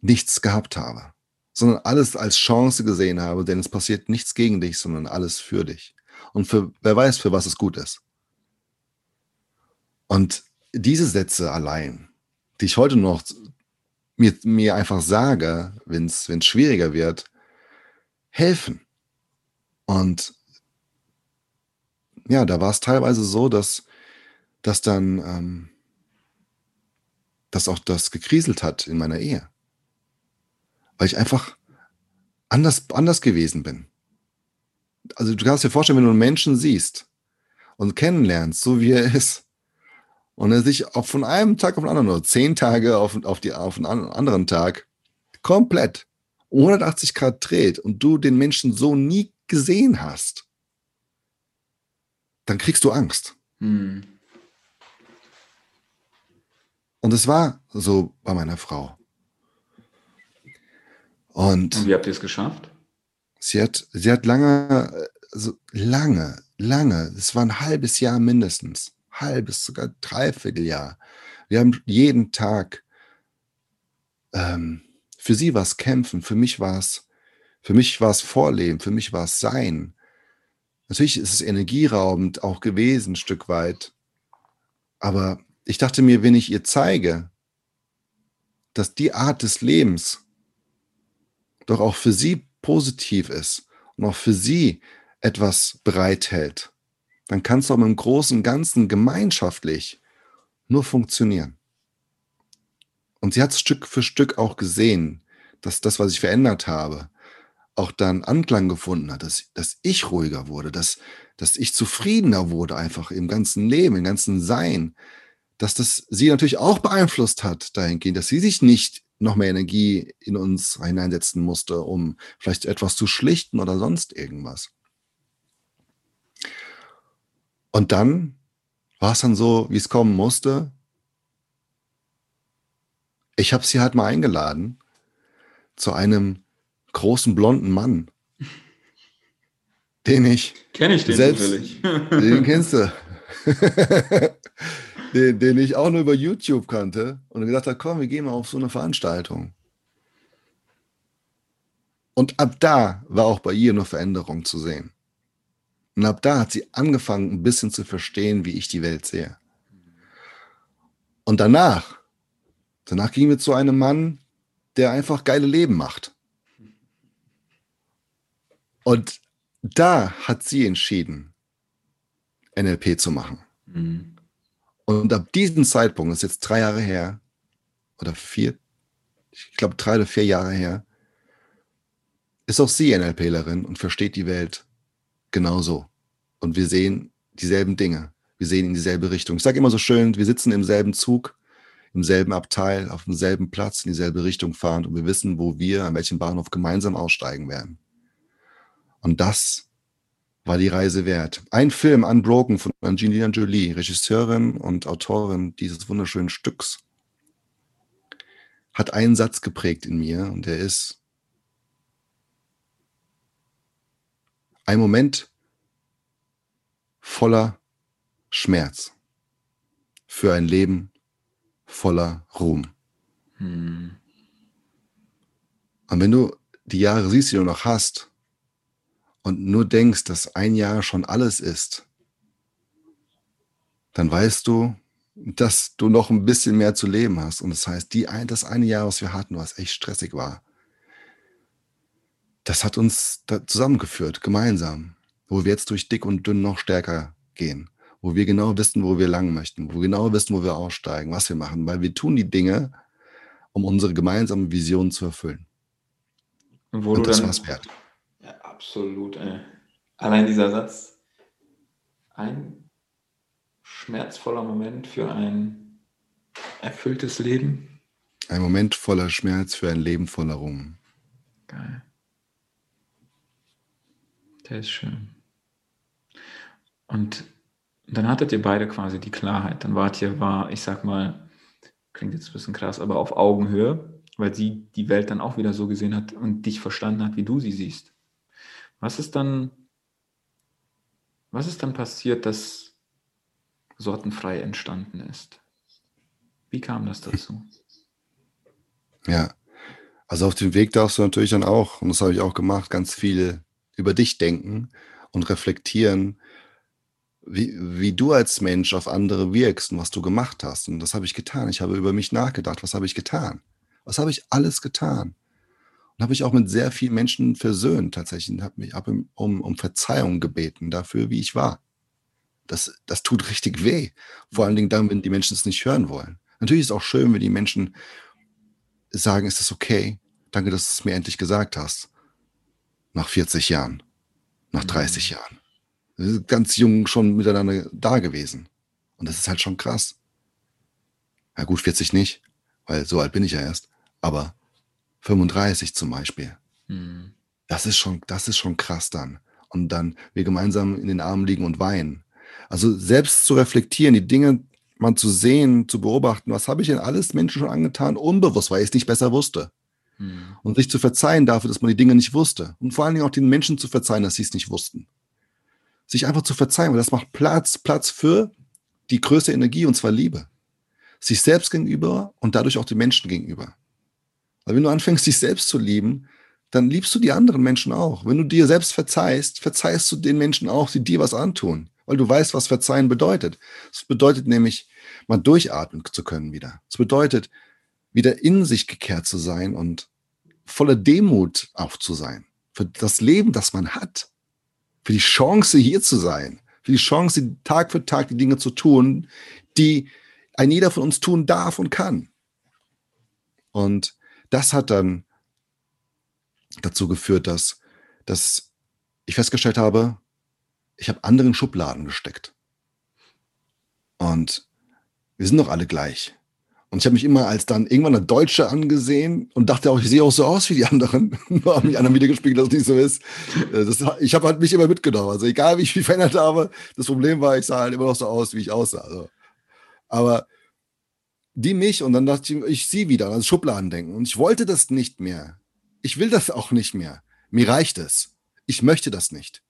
nichts gehabt habe, sondern alles als Chance gesehen habe, denn es passiert nichts gegen dich, sondern alles für dich. und für wer weiß, für was es gut ist. Und diese Sätze allein, die ich heute noch mir, mir einfach sage, wenn es schwieriger wird, helfen. Und ja, da war es teilweise so, dass, dass dann ähm, dass auch das gekriselt hat in meiner Ehe. Weil ich einfach anders, anders gewesen bin. Also du kannst dir vorstellen, wenn du einen Menschen siehst und kennenlernst, so wie er ist, und er sich auch von einem Tag auf den anderen oder zehn Tage auf, auf, die, auf einen anderen Tag komplett 180 Grad dreht und du den Menschen so nie gesehen hast, dann kriegst du Angst. Hm. Und es war so bei meiner Frau. Und, und wie habt ihr es geschafft? Sie hat, sie hat lange, also lange, lange, es war ein halbes Jahr mindestens, halbes, sogar dreiviertel Jahr. Wir haben jeden Tag ähm, für sie war es kämpfen, für mich war es, für mich war es Vorleben, für mich war es Sein. Natürlich ist es energieraubend auch gewesen, ein Stück weit. Aber ich dachte mir, wenn ich ihr zeige, dass die Art des Lebens doch auch für sie positiv ist und auch für sie etwas bereithält, dann kann es auch im Großen Ganzen gemeinschaftlich nur funktionieren. Und sie hat Stück für Stück auch gesehen, dass das, was ich verändert habe, auch dann Anklang gefunden hat, dass, dass ich ruhiger wurde, dass, dass ich zufriedener wurde einfach im ganzen Leben, im ganzen Sein, dass das sie natürlich auch beeinflusst hat dahingehend, dass sie sich nicht noch mehr Energie in uns hineinsetzen musste, um vielleicht etwas zu schlichten oder sonst irgendwas. Und dann war es dann so, wie es kommen musste. Ich habe sie halt mal eingeladen zu einem großen blonden Mann, den ich kenne ich den selbst, natürlich. den kennst du. den, den ich auch nur über YouTube kannte und gesagt habe, komm, wir gehen mal auf so eine Veranstaltung. Und ab da war auch bei ihr eine Veränderung zu sehen. Und ab da hat sie angefangen, ein bisschen zu verstehen, wie ich die Welt sehe. Und danach, danach ging wir zu einem Mann, der einfach geile Leben macht. Und da hat sie entschieden, NLP zu machen. Mhm. Und ab diesem Zeitpunkt, das ist jetzt drei Jahre her, oder vier, ich glaube drei oder vier Jahre her, ist auch sie NLPlerin und versteht die Welt genauso. Und wir sehen dieselben Dinge. Wir sehen in dieselbe Richtung. Ich sage immer so schön, wir sitzen im selben Zug, im selben Abteil, auf demselben Platz, in dieselbe Richtung fahren und wir wissen, wo wir, an welchem Bahnhof gemeinsam aussteigen werden. Und das war die Reise wert. Ein Film, Unbroken, von Angelina Jolie, Regisseurin und Autorin dieses wunderschönen Stücks, hat einen Satz geprägt in mir und der ist, ein Moment voller Schmerz für ein Leben voller Ruhm. Hm. Und wenn du die Jahre siehst, die du noch hast, und nur denkst, dass ein Jahr schon alles ist, dann weißt du, dass du noch ein bisschen mehr zu leben hast. Und das heißt, die ein, das eine Jahr, was wir hatten, was echt stressig war, das hat uns da zusammengeführt, gemeinsam, wo wir jetzt durch dick und dünn noch stärker gehen, wo wir genau wissen, wo wir lang möchten, wo wir genau wissen, wo wir aussteigen, was wir machen, weil wir tun die Dinge, um unsere gemeinsame Vision zu erfüllen. Und, und das war es wert. Absolut. Ey. Allein dieser Satz, ein schmerzvoller Moment für ein erfülltes Leben. Ein Moment voller Schmerz für ein Leben voller Ruhm. Geil. Der ist schön. Und dann hattet ihr beide quasi die Klarheit. Dann wart ihr, war, ich sag mal, klingt jetzt ein bisschen krass, aber auf Augenhöhe, weil sie die Welt dann auch wieder so gesehen hat und dich verstanden hat, wie du sie siehst. Was ist dann, was ist dann passiert, dass sortenfrei entstanden ist? Wie kam das dazu? Ja, also auf dem Weg darfst du natürlich dann auch, und das habe ich auch gemacht, ganz viel über dich denken und reflektieren, wie, wie du als Mensch auf andere wirkst und was du gemacht hast. Und das habe ich getan. Ich habe über mich nachgedacht. Was habe ich getan? Was habe ich alles getan? Und habe ich auch mit sehr vielen Menschen versöhnt tatsächlich und habe mich hab um, um Verzeihung gebeten dafür, wie ich war. Das, das tut richtig weh. Vor allen Dingen dann, wenn die Menschen es nicht hören wollen. Natürlich ist es auch schön, wenn die Menschen sagen, ist es okay? Danke, dass du es mir endlich gesagt hast. Nach 40 Jahren, nach 30 mhm. Jahren. Ganz jung schon miteinander da gewesen. Und das ist halt schon krass. Ja gut, 40 nicht, weil so alt bin ich ja erst. Aber 35 zum Beispiel. Mhm. Das ist schon, das ist schon krass dann. Und dann wir gemeinsam in den Armen liegen und weinen. Also selbst zu reflektieren, die Dinge mal zu sehen, zu beobachten, was habe ich denn alles Menschen schon angetan, unbewusst, weil ich es nicht besser wusste. Mhm. Und sich zu verzeihen dafür, dass man die Dinge nicht wusste. Und vor allen Dingen auch den Menschen zu verzeihen, dass sie es nicht wussten. Sich einfach zu verzeihen, weil das macht Platz, Platz für die größte Energie, und zwar Liebe. Sich selbst gegenüber und dadurch auch den Menschen gegenüber. Weil wenn du anfängst, dich selbst zu lieben, dann liebst du die anderen Menschen auch. Wenn du dir selbst verzeihst, verzeihst du den Menschen auch, die dir was antun weil du weißt, was Verzeihen bedeutet. Es bedeutet nämlich, mal durchatmen zu können wieder. Es bedeutet, wieder in sich gekehrt zu sein und voller Demut auch zu sein. Für das Leben, das man hat. Für die Chance, hier zu sein. Für die Chance, Tag für Tag die Dinge zu tun, die ein jeder von uns tun darf und kann. Und das hat dann dazu geführt, dass, dass ich festgestellt habe, ich habe anderen Schubladen gesteckt. Und wir sind doch alle gleich. Und ich habe mich immer als dann irgendwann eine Deutsche angesehen und dachte auch, ich sehe auch so aus wie die anderen. Nur haben mich anderen wieder gespiegelt, dass es nicht so ist. Äh, das, ich habe halt mich immer mitgenommen. Also egal, wie ich mich verändert habe, das Problem war, ich sah halt immer noch so aus, wie ich aussah. Also, aber die mich und dann dachte ich, ich sie wieder, also Schubladen denken. Und ich wollte das nicht mehr. Ich will das auch nicht mehr. Mir reicht es. Ich möchte das nicht.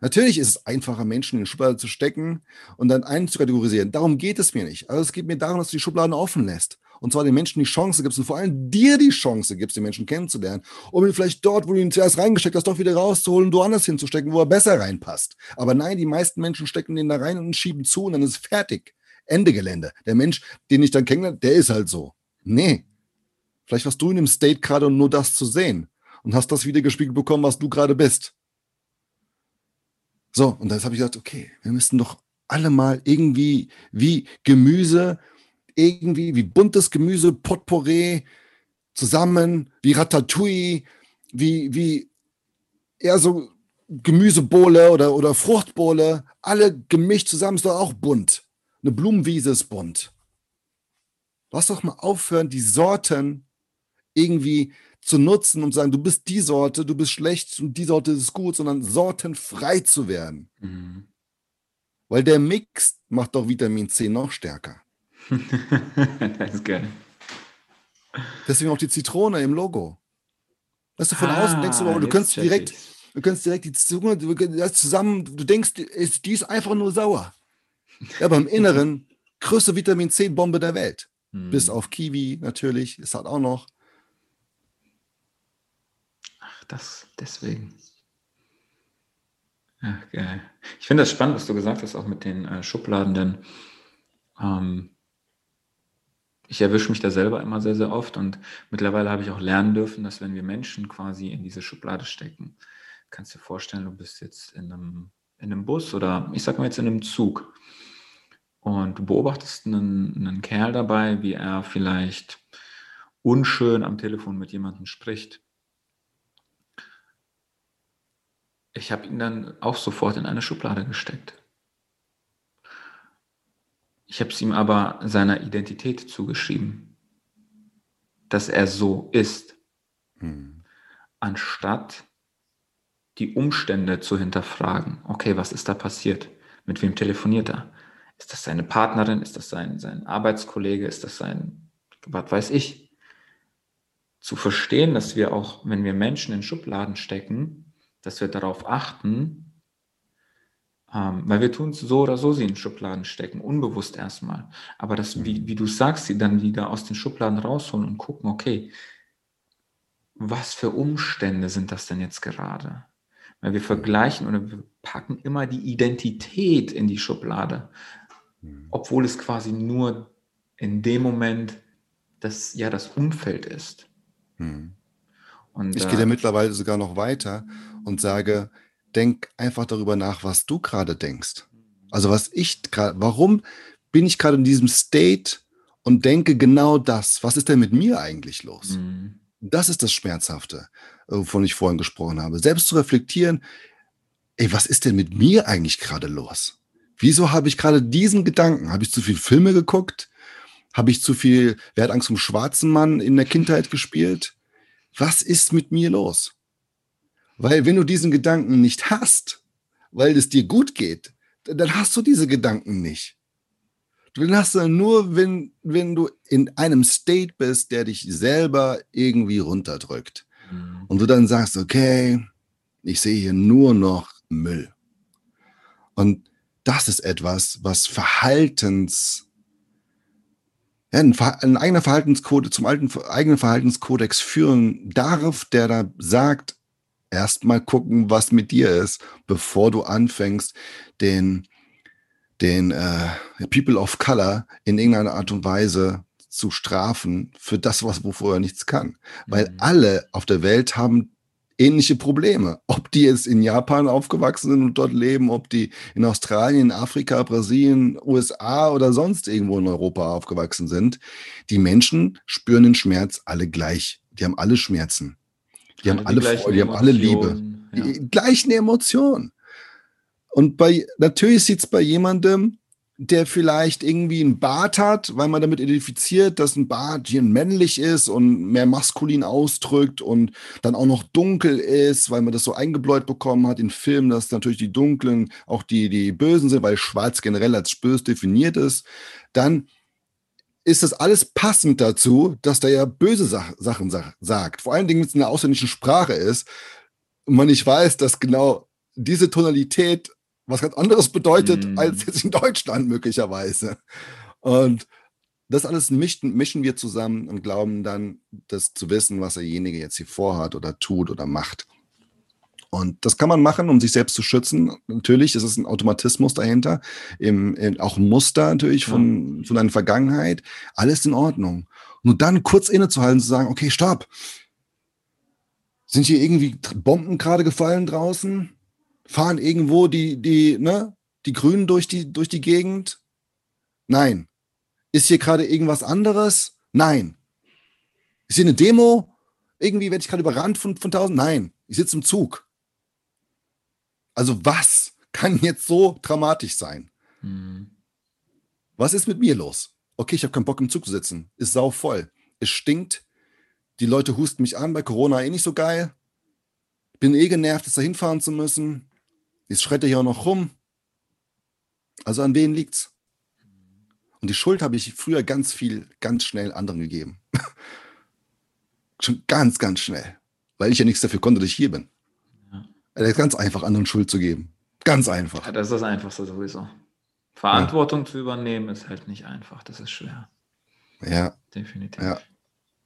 Natürlich ist es einfacher, Menschen in die Schublade zu stecken und dann einen zu kategorisieren. Darum geht es mir nicht. Also es geht mir darum, dass du die Schubladen offen lässt. Und zwar den Menschen die Chance gibst und vor allem dir die Chance gibst, den Menschen kennenzulernen, um ihn vielleicht dort, wo du ihn zuerst reingesteckt hast, doch wieder rauszuholen und woanders hinzustecken, wo er besser reinpasst. Aber nein, die meisten Menschen stecken den da rein und schieben zu und dann ist fertig. Ende Gelände. Der Mensch, den ich dann kennenlerne, der ist halt so. Nee. Vielleicht warst du in dem State gerade, um nur das zu sehen und hast das wieder gespiegelt bekommen, was du gerade bist. So, und dann habe ich gesagt, okay, wir müssen doch alle mal irgendwie wie Gemüse, irgendwie wie buntes Gemüse, Potpourri zusammen, wie Ratatouille, wie, wie eher so Gemüsebohle oder, oder Fruchtbohle, alle gemischt zusammen, ist doch auch bunt. Eine Blumenwiese ist bunt. Lass doch mal aufhören, die Sorten irgendwie zu nutzen und sagen, du bist die Sorte, du bist schlecht und die Sorte ist gut, sondern sortenfrei zu werden. Mhm. Weil der Mix macht doch Vitamin C noch stärker. das ist geil. Deswegen auch die Zitrone im Logo. Weißt du, von ah, außen denkst du, du könntest direkt, du könntest direkt die Zitrone zusammen, du denkst, die ist einfach nur sauer. Ja, aber im Inneren größte Vitamin C-Bombe der Welt. Mhm. Bis auf Kiwi natürlich, ist halt auch noch das deswegen. Ja, geil. Ich finde das spannend, was du gesagt hast, auch mit den äh, Schubladen, denn ähm, ich erwische mich da selber immer sehr, sehr oft und mittlerweile habe ich auch lernen dürfen, dass wenn wir Menschen quasi in diese Schublade stecken, kannst du dir vorstellen, du bist jetzt in einem, in einem Bus oder ich sag mal jetzt in einem Zug und du beobachtest einen, einen Kerl dabei, wie er vielleicht unschön am Telefon mit jemandem spricht Ich habe ihn dann auch sofort in eine Schublade gesteckt. Ich habe es ihm aber seiner Identität zugeschrieben, dass er so ist, hm. anstatt die Umstände zu hinterfragen. Okay, was ist da passiert? Mit wem telefoniert er? Ist das seine Partnerin? Ist das sein, sein Arbeitskollege? Ist das sein, was weiß ich? Zu verstehen, dass wir auch, wenn wir Menschen in Schubladen stecken, dass wir darauf achten, ähm, weil wir tun es so oder so, sie in Schubladen stecken, unbewusst erstmal. Aber das, wie, wie du sagst, sie dann wieder aus den Schubladen rausholen und gucken, okay, was für Umstände sind das denn jetzt gerade? Weil wir vergleichen oder wir packen immer die Identität in die Schublade, mhm. obwohl es quasi nur in dem Moment das, ja, das Umfeld ist. Mhm. Und, ich gehe da mittlerweile sogar noch weiter und sage, denk einfach darüber nach, was du gerade denkst. Also was ich gerade, warum bin ich gerade in diesem State und denke genau das? Was ist denn mit mir eigentlich los? Mhm. Das ist das Schmerzhafte, wovon ich vorhin gesprochen habe. Selbst zu reflektieren, ey, was ist denn mit mir eigentlich gerade los? Wieso habe ich gerade diesen Gedanken? Habe ich zu viel Filme geguckt? Habe ich zu viel Wer hat Angst vom schwarzen Mann in der Kindheit gespielt? Was ist mit mir los? Weil wenn du diesen Gedanken nicht hast, weil es dir gut geht, dann hast du diese Gedanken nicht. Du hast du nur, wenn, wenn du in einem State bist, der dich selber irgendwie runterdrückt. Mhm. Und du dann sagst, okay, ich sehe hier nur noch Müll. Und das ist etwas, was Verhaltens, ja, ein, ein, eigener Verhaltenskodex, zum alten, eigenen Verhaltenskodex führen darf, der da sagt, erstmal gucken, was mit dir ist, bevor du anfängst, den, den äh, People of Color in irgendeiner Art und Weise zu strafen für das, was wovor er nichts kann. Weil mhm. alle auf der Welt haben ähnliche Probleme. Ob die jetzt in Japan aufgewachsen sind und dort leben, ob die in Australien, Afrika, Brasilien, USA oder sonst irgendwo in Europa aufgewachsen sind. Die Menschen spüren den Schmerz alle gleich. Die haben alle Schmerzen. Die haben alle Freude, die haben alle Liebe. Ja. Die gleichen Emotionen. Und bei, natürlich sieht es bei jemandem, der vielleicht irgendwie einen Bart hat, weil man damit identifiziert, dass ein Bart hier männlich ist und mehr maskulin ausdrückt und dann auch noch dunkel ist, weil man das so eingebläut bekommen hat in Filmen, dass natürlich die dunklen auch die, die Bösen sind, weil schwarz generell als bös definiert ist, dann ist das alles passend dazu, dass der ja böse Sach Sachen sa sagt. Vor allen Dingen, wenn es in einer ausländischen Sprache ist und man nicht weiß, dass genau diese Tonalität was ganz anderes bedeutet mm. als jetzt in Deutschland möglicherweise. Und das alles mischen, mischen wir zusammen und glauben dann, das zu wissen, was derjenige jetzt hier vorhat oder tut oder macht. Und das kann man machen, um sich selbst zu schützen. Natürlich ist es ein Automatismus dahinter, im, im, auch ein Muster natürlich von, von deiner Vergangenheit. Alles in Ordnung. Nur dann kurz innezuhalten, zu sagen, okay, stopp. Sind hier irgendwie Bomben gerade gefallen draußen? Fahren irgendwo die, die, ne, die Grünen durch die, durch die Gegend? Nein. Ist hier gerade irgendwas anderes? Nein. Ist hier eine Demo? Irgendwie werde ich gerade überrannt von, von tausend? Nein. Ich sitze im Zug. Also was kann jetzt so dramatisch sein? Mhm. Was ist mit mir los? Okay, ich habe keinen Bock im Zug zu sitzen. Ist sau voll. Es stinkt. Die Leute husten mich an, bei Corona eh nicht so geil. Bin eh genervt, jetzt da hinfahren zu müssen. Jetzt schreit er hier auch noch rum. Also an wen liegt's? Und die Schuld habe ich früher ganz viel, ganz schnell anderen gegeben. Schon ganz, ganz schnell. Weil ich ja nichts dafür konnte, dass ich hier bin. Also ganz einfach, anderen Schuld zu geben. Ganz einfach. Ja, das ist das Einfachste sowieso. Verantwortung ja. zu übernehmen ist halt nicht einfach. Das ist schwer. Ja. Definitiv. Ja.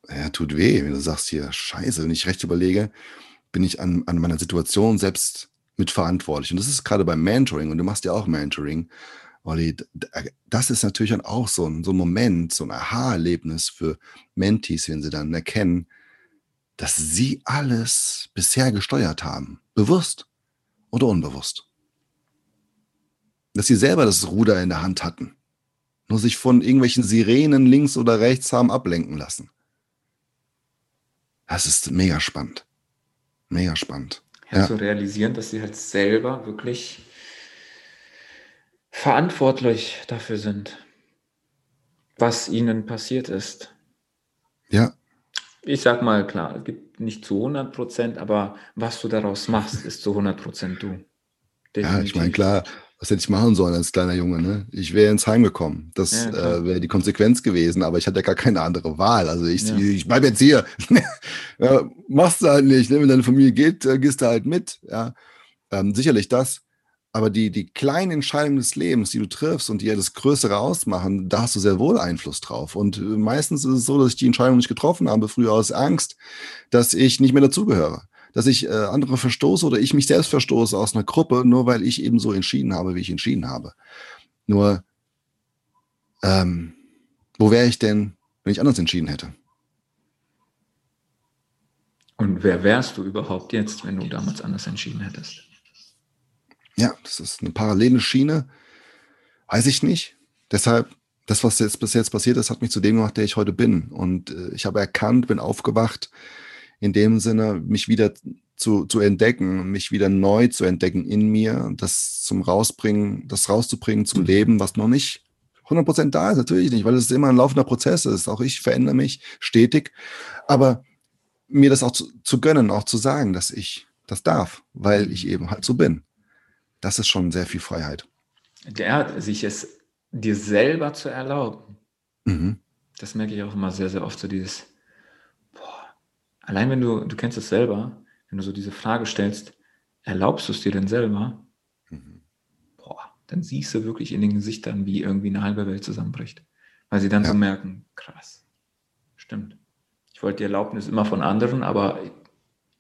ja, tut weh, wenn du sagst hier, scheiße, wenn ich recht überlege, bin ich an, an meiner Situation selbst mitverantwortlich. Und das ist gerade beim Mentoring, und du machst ja auch Mentoring, Olli, das ist natürlich dann auch so ein, so ein Moment, so ein Aha-Erlebnis für Mentees, wenn sie dann erkennen, dass sie alles bisher gesteuert haben. Bewusst oder unbewusst. Dass sie selber das Ruder in der Hand hatten. Nur sich von irgendwelchen Sirenen links oder rechts haben ablenken lassen. Das ist mega spannend. Mega spannend ja, ja. zu realisieren, dass sie halt selber wirklich verantwortlich dafür sind, was ihnen passiert ist. Ja. Ich sag mal, klar, es gibt nicht zu 100 Prozent, aber was du daraus machst, ist zu 100 Prozent du. Definitiv. Ja, ich meine, klar, was hätte ich machen sollen als kleiner Junge? Ne? Ich wäre ins Heim gekommen. Das ja, äh, wäre die Konsequenz gewesen, aber ich hatte ja gar keine andere Wahl. Also ich, ja. ich bleibe jetzt hier. ja, machst du halt nicht. Ne? Wenn deine Familie geht, äh, gehst du halt mit. Ja? Ähm, sicherlich das. Aber die, die kleinen Entscheidungen des Lebens, die du triffst und die ja das Größere ausmachen, da hast du sehr wohl Einfluss drauf. Und äh, meistens ist es so, dass ich die Entscheidung nicht getroffen habe, früher aus Angst, dass ich nicht mehr dazugehöre dass ich äh, andere verstoße oder ich mich selbst verstoße aus einer Gruppe, nur weil ich eben so entschieden habe, wie ich entschieden habe. Nur, ähm, wo wäre ich denn, wenn ich anders entschieden hätte? Und wer wärst du überhaupt jetzt, wenn du damals anders entschieden hättest? Ja, das ist eine parallele Schiene. Weiß ich nicht. Deshalb, das, was jetzt bis jetzt passiert ist, hat mich zu dem gemacht, der ich heute bin. Und äh, ich habe erkannt, bin aufgewacht, in dem Sinne, mich wieder zu, zu entdecken, mich wieder neu zu entdecken in mir, das zum Rausbringen, das rauszubringen zum Leben, was noch nicht 100% da ist, natürlich nicht, weil es immer ein laufender Prozess ist. Auch ich verändere mich stetig. Aber mir das auch zu, zu gönnen, auch zu sagen, dass ich das darf, weil ich eben halt so bin. Das ist schon sehr viel Freiheit. Ja, sich es dir selber zu erlauben. Mhm. Das merke ich auch immer sehr, sehr oft, so dieses, boah, allein wenn du, du kennst es selber, wenn du so diese Frage stellst, erlaubst du es dir denn selber? Mhm. Boah, dann siehst du wirklich in den Gesichtern, wie irgendwie eine halbe Welt zusammenbricht. Weil sie dann ja. so merken, krass, stimmt. Ich wollte die Erlaubnis immer von anderen, aber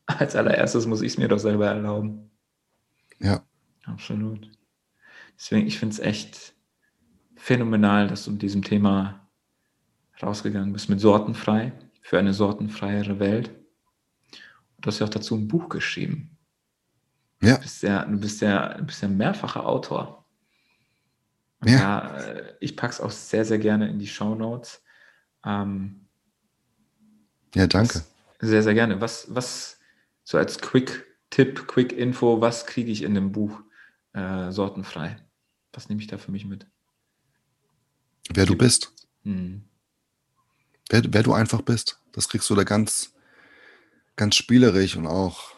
als allererstes muss ich es mir doch selber erlauben. Ja. Absolut. Deswegen, ich finde es echt phänomenal, dass du mit diesem Thema rausgegangen bist, mit sortenfrei, für eine sortenfreiere Welt. Du hast ja auch dazu ein Buch geschrieben. Ja. Du bist ja, du bist ja, du bist ja mehrfacher Autor. ja. ja äh, ich packe es auch sehr, sehr gerne in die Show Notes. Ähm, ja, danke. Was, sehr, sehr gerne. Was, was, so als Quick-Tipp, Quick-Info, was kriege ich in dem Buch äh, sortenfrei? Was nehme ich da für mich mit? Wer du bist. Hm. Wer, wer du einfach bist. Das kriegst du da ganz, ganz spielerisch und auch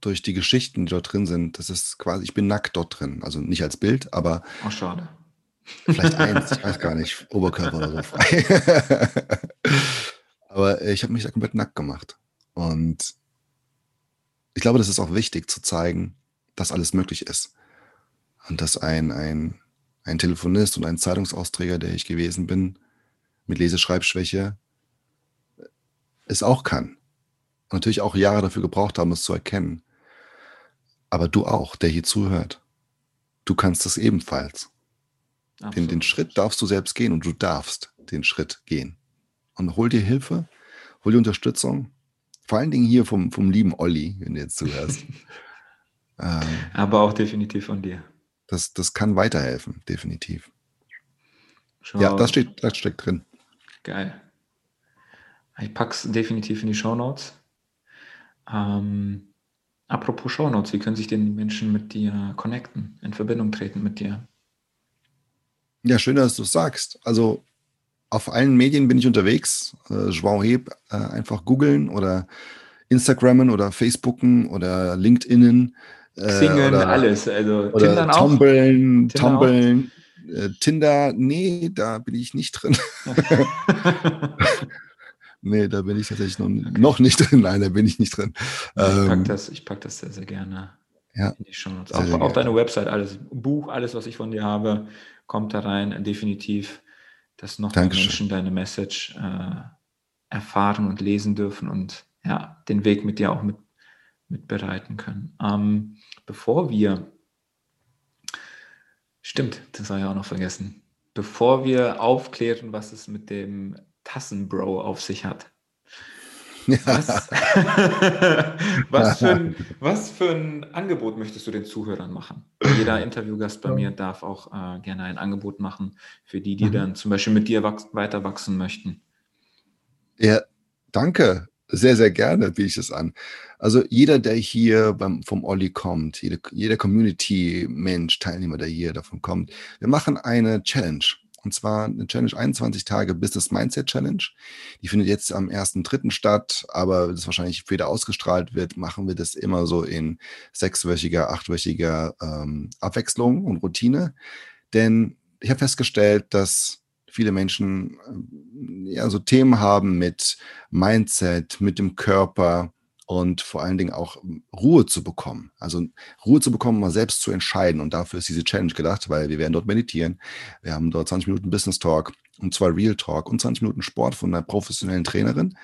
durch die Geschichten, die dort drin sind. Das ist quasi, ich bin nackt dort drin. Also nicht als Bild, aber. Oh, schade. Vielleicht eins, ich weiß gar nicht, Oberkörper oder so frei. aber ich habe mich da komplett nackt gemacht. Und ich glaube, das ist auch wichtig zu zeigen, dass alles möglich ist. Und dass ein, ein, ein Telefonist und ein Zeitungsausträger, der ich gewesen bin, mit Leseschreibschwäche, es auch kann natürlich auch Jahre dafür gebraucht haben, es zu erkennen. Aber du auch, der hier zuhört. Du kannst es ebenfalls. Den, den Schritt darfst du selbst gehen und du darfst den Schritt gehen. Und hol dir Hilfe, hol dir Unterstützung. Vor allen Dingen hier vom, vom lieben Olli, wenn du jetzt zuhörst. ähm, Aber auch definitiv von dir. Das, das kann weiterhelfen, definitiv. Schau. Ja, das steht, das steckt drin. Geil. Ich packe es definitiv in die Show Notes. Ähm, apropos Shownotes, wie können sich denn die Menschen mit dir connecten, in Verbindung treten mit dir? Ja, schön, dass du es sagst. Also auf allen Medien bin ich unterwegs. Äh, Joao Heb äh, einfach googeln oder Instagrammen oder Facebooken oder LinkedInen. Äh, Singen, oder, alles. Also oder Tindern auch? Tumbeln. Äh, Tinder, nee, da bin ich nicht drin. Nee, da bin ich tatsächlich noch, okay. noch nicht drin. Nein, da bin ich nicht drin. Ich packe ähm, das, pack das sehr, sehr gerne ja, in die Show Notes. Auch, auch deine Website, alles, Buch, alles, was ich von dir habe, kommt da rein. Definitiv, dass noch mehr Menschen deine Message äh, erfahren und lesen dürfen und ja, den Weg mit dir auch mit, mitbereiten können. Ähm, bevor wir, stimmt, das habe ich auch noch vergessen, bevor wir aufklären, was es mit dem Tassenbro auf sich hat. Was, was, für ein, was, für ein, Angebot möchtest du den Zuhörern machen? Jeder Interviewgast bei mir darf auch äh, gerne ein Angebot machen für die, die mhm. dann zum Beispiel mit dir weiter wachsen möchten. Ja, danke. Sehr, sehr gerne biete ich es an. Also jeder, der hier beim, vom Olli kommt, jede, jeder Community-Mensch, Teilnehmer, der hier davon kommt, wir machen eine Challenge. Und zwar eine Challenge 21 Tage Business Mindset Challenge. Die findet jetzt am 1.3. statt, aber das wahrscheinlich später ausgestrahlt wird, machen wir das immer so in sechswöchiger, achtwöchiger ähm, Abwechslung und Routine. Denn ich habe festgestellt, dass viele Menschen äh, ja so Themen haben mit Mindset, mit dem Körper und vor allen Dingen auch ähm, Ruhe zu bekommen. Also Ruhe zu bekommen, mal selbst zu entscheiden. Und dafür ist diese Challenge gedacht, weil wir werden dort meditieren. Wir haben dort 20 Minuten Business Talk und zwar Real Talk und 20 Minuten Sport von einer professionellen Trainerin.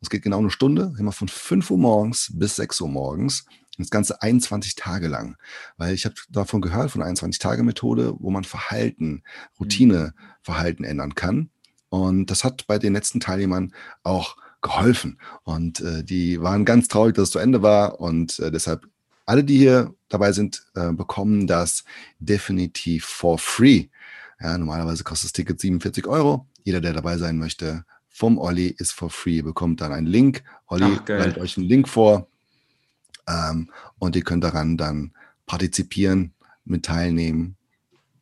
Es geht genau eine Stunde, immer von 5 Uhr morgens bis 6 Uhr morgens. Das Ganze 21 Tage lang. Weil ich habe davon gehört, von 21-Tage-Methode, wo man Verhalten, Routineverhalten ändern kann. Und das hat bei den letzten Teilnehmern auch geholfen. Und äh, die waren ganz traurig, dass es zu Ende war. Und äh, deshalb, alle, die hier dabei sind, äh, bekommen das definitiv for free. Ja, normalerweise kostet das Ticket 47 Euro. Jeder, der dabei sein möchte, vom Olli ist for free. Ihr bekommt dann einen Link. Olli stellt euch einen Link vor. Ähm, und ihr könnt daran dann partizipieren, mit teilnehmen.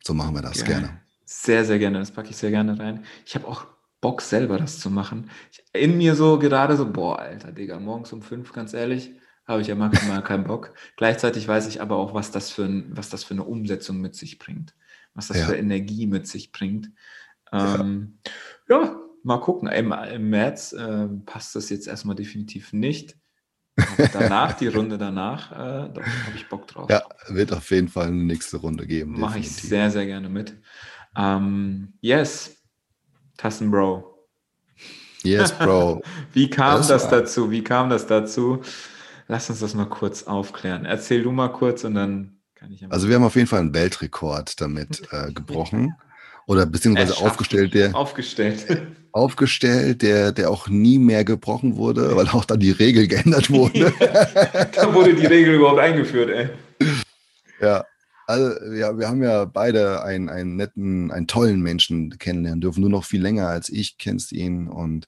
So machen wir das geil. gerne. Sehr, sehr gerne. Das packe ich sehr gerne rein. Ich habe auch Bock, selber das zu machen. Ich, in mir so gerade so, boah, Alter, Digga, morgens um fünf, ganz ehrlich, habe ich ja maximal keinen Bock. Gleichzeitig weiß ich aber auch, was das für, ein, was das für eine Umsetzung mit sich bringt, was das ja. für Energie mit sich bringt. Ähm, ja. ja. mal gucken. Im, im März äh, passt das jetzt erstmal definitiv nicht. Aber danach, die Runde danach, äh, da habe ich Bock drauf. Ja, wird auf jeden Fall eine nächste Runde geben. Mache ich sehr, sehr gerne mit. Ähm, yes, Tassen Bro. Yes, Bro. Wie kam das, das dazu? Wie kam das dazu? Lass uns das mal kurz aufklären. Erzähl du mal kurz und dann kann ich. Also wir haben auf jeden Fall einen Weltrekord damit äh, gebrochen oder beziehungsweise aufgestellt, der aufgestellt, aufgestellt, der, der auch nie mehr gebrochen wurde, weil auch dann die Regel geändert wurde. da wurde die Regel überhaupt eingeführt, ey. Ja, also, ja, wir haben ja beide einen, einen netten, einen tollen Menschen kennenlernen dürfen. Nur noch viel länger als ich kennst ihn und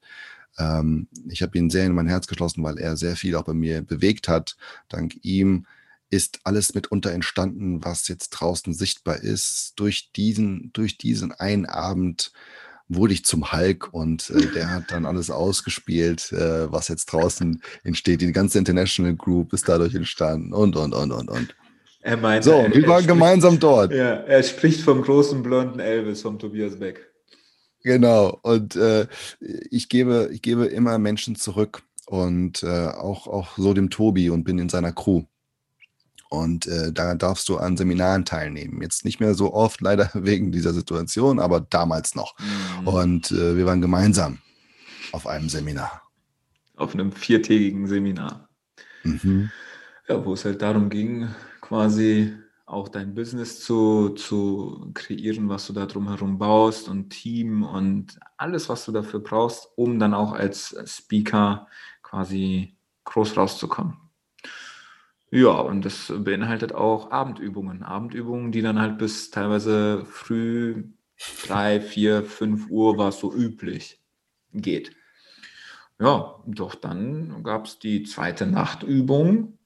ähm, ich habe ihn sehr in mein Herz geschlossen, weil er sehr viel auch bei mir bewegt hat. Dank ihm ist alles mitunter entstanden, was jetzt draußen sichtbar ist. Durch diesen, durch diesen einen Abend wurde ich zum Hulk und äh, der hat dann alles ausgespielt, äh, was jetzt draußen entsteht. Die ganze International Group ist dadurch entstanden und, und, und, und, und. Er meint, so, er, wir waren spricht, gemeinsam dort. Ja, er spricht vom großen blonden Elvis, vom Tobias Beck. Genau, und äh, ich, gebe, ich gebe immer Menschen zurück und äh, auch, auch so dem Tobi und bin in seiner Crew. Und äh, da darfst du an Seminaren teilnehmen. Jetzt nicht mehr so oft, leider wegen dieser Situation, aber damals noch. Mhm. Und äh, wir waren gemeinsam auf einem Seminar. Auf einem viertägigen Seminar. Mhm. Ja, wo es halt darum ging, quasi auch dein Business zu, zu kreieren, was du da drumherum baust und Team und alles, was du dafür brauchst, um dann auch als Speaker quasi groß rauszukommen. Ja, und das beinhaltet auch Abendübungen. Abendübungen, die dann halt bis teilweise früh drei, vier, fünf Uhr war es so üblich geht. Ja, doch dann gab es die zweite Nachtübung.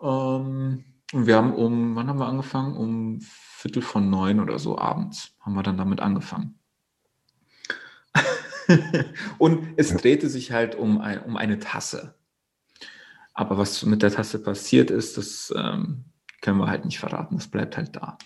Ähm, und wir haben um, wann haben wir angefangen? Um Viertel von neun oder so abends haben wir dann damit angefangen. und es drehte sich halt um, ein, um eine Tasse. Aber was mit der Tasse passiert ist, das ähm, können wir halt nicht verraten. Das bleibt halt da.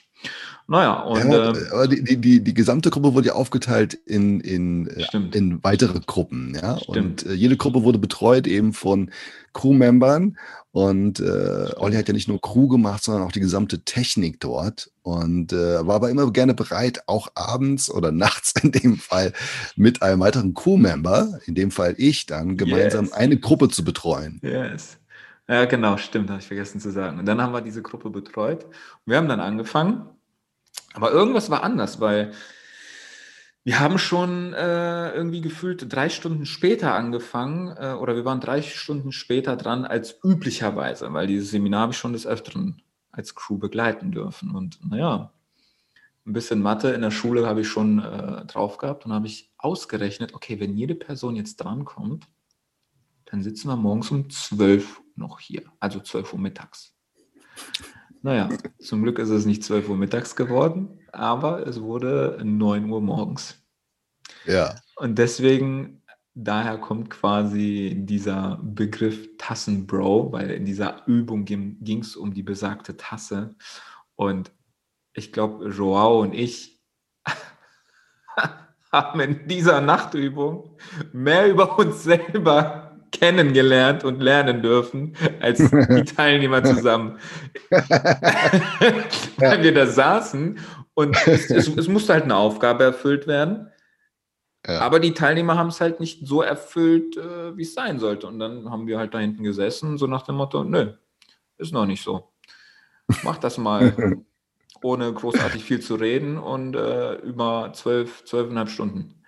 Naja, und. Ja, äh, aber die, die, die, die, gesamte Gruppe wurde ja aufgeteilt in, in, äh, in weitere Gruppen. Ja? Und äh, jede Gruppe wurde betreut eben von Crewmembern. Und äh, Olli hat ja nicht nur Crew gemacht, sondern auch die gesamte Technik dort. Und äh, war aber immer gerne bereit, auch abends oder nachts in dem Fall mit einem weiteren Crewmember, in dem Fall ich, dann gemeinsam yes. eine Gruppe zu betreuen. Yes. Ja, genau, stimmt, habe ich vergessen zu sagen. Und dann haben wir diese Gruppe betreut. Und wir haben dann angefangen, aber irgendwas war anders, weil wir haben schon äh, irgendwie gefühlt drei Stunden später angefangen äh, oder wir waren drei Stunden später dran als üblicherweise, weil dieses Seminar habe ich schon des Öfteren als Crew begleiten dürfen. Und naja, ein bisschen Mathe in der Schule habe ich schon äh, drauf gehabt und habe ich ausgerechnet, okay, wenn jede Person jetzt drankommt, dann sitzen wir morgens um 12 noch hier, also 12 Uhr mittags. Naja, zum Glück ist es nicht 12 Uhr mittags geworden, aber es wurde 9 Uhr morgens. Ja. Und deswegen, daher kommt quasi dieser Begriff Tassenbro, weil in dieser Übung ging es um die besagte Tasse. Und ich glaube, Joao und ich haben in dieser Nachtübung mehr über uns selber kennengelernt und lernen dürfen als die Teilnehmer zusammen. Weil wir da saßen und es, es, es, musste halt eine Aufgabe erfüllt werden. Ja. Aber die Teilnehmer haben es halt nicht so erfüllt, äh, wie es sein sollte. Und dann haben wir halt da hinten gesessen, so nach dem Motto, nö, ist noch nicht so. Mach das mal, ohne großartig viel zu reden und äh, über zwölf, zwölfeinhalb Stunden.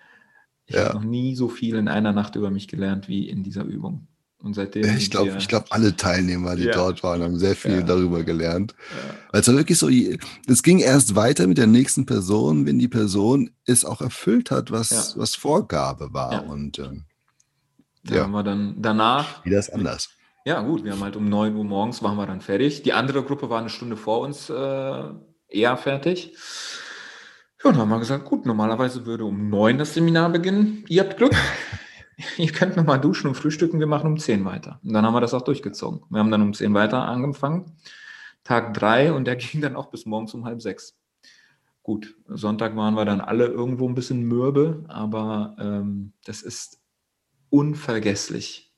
Ich ja. habe noch nie so viel in einer Nacht über mich gelernt wie in dieser Übung. Und seitdem. Ich glaube, ich glaube, alle Teilnehmer, die ja. dort waren, haben sehr viel ja. darüber gelernt. Ja. Weil es war wirklich so, es ging erst weiter mit der nächsten Person, wenn die Person es auch erfüllt hat, was, was Vorgabe war. Und ähm, da haben wir dann danach. Wieder ist anders. Ja, gut, wir haben halt um 9 Uhr morgens waren wir dann fertig. Die andere Gruppe war eine Stunde vor uns äh, eher fertig. Ja, dann haben wir gesagt, gut, normalerweise würde um 9 das Seminar beginnen. Ihr habt Glück. ihr könnt nochmal duschen und frühstücken, wir machen um 10 weiter. Und dann haben wir das auch durchgezogen. Wir haben dann um 10 weiter angefangen, Tag 3 und der ging dann auch bis morgens um halb sechs. Gut, Sonntag waren wir dann alle irgendwo ein bisschen mürbe, aber ähm, das ist unvergesslich,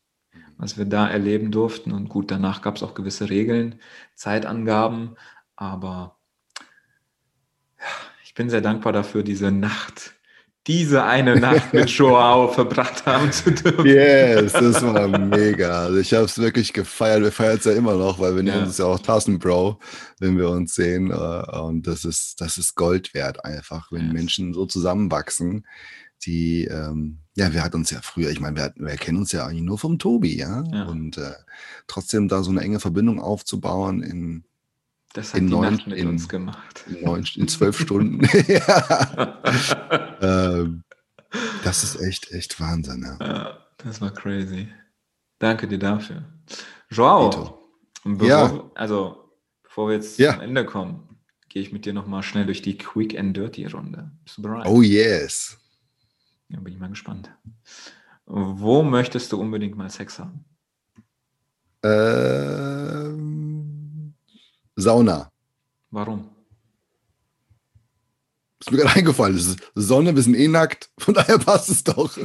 was wir da erleben durften. Und gut, danach gab es auch gewisse Regeln, Zeitangaben, aber ja, ich bin sehr dankbar dafür, diese Nacht diese eine Nacht mit Joao verbracht haben zu dürfen. Yes, das war mega. Also ich habe es wirklich gefeiert. Wir feiern es ja immer noch, weil wir ja. nennen uns ja auch Tassen Bro, wenn wir uns sehen. Äh, und das ist, das ist Gold wert einfach, wenn yes. Menschen so zusammenwachsen, die, ähm, ja, wir hatten uns ja früher, ich meine, wir, wir kennen uns ja eigentlich nur vom Tobi, ja. ja. Und äh, trotzdem da so eine enge Verbindung aufzubauen in das hat in die neun, Nacht mit in, uns gemacht. In, neun, in zwölf Stunden. ähm, das ist echt, echt Wahnsinn. Ja. ja. das war crazy. Danke dir dafür. Joao, bevor, ja. also bevor wir jetzt ja. zum Ende kommen, gehe ich mit dir nochmal schnell durch die Quick and Dirty Runde. Bist du bereit? Oh yes. Ja, bin ich mal gespannt. Wo möchtest du unbedingt mal Sex haben? Ähm Sauna. Warum? Ist mir gerade eingefallen. Es ist Sonne, wir sind eh nackt, von daher passt es doch.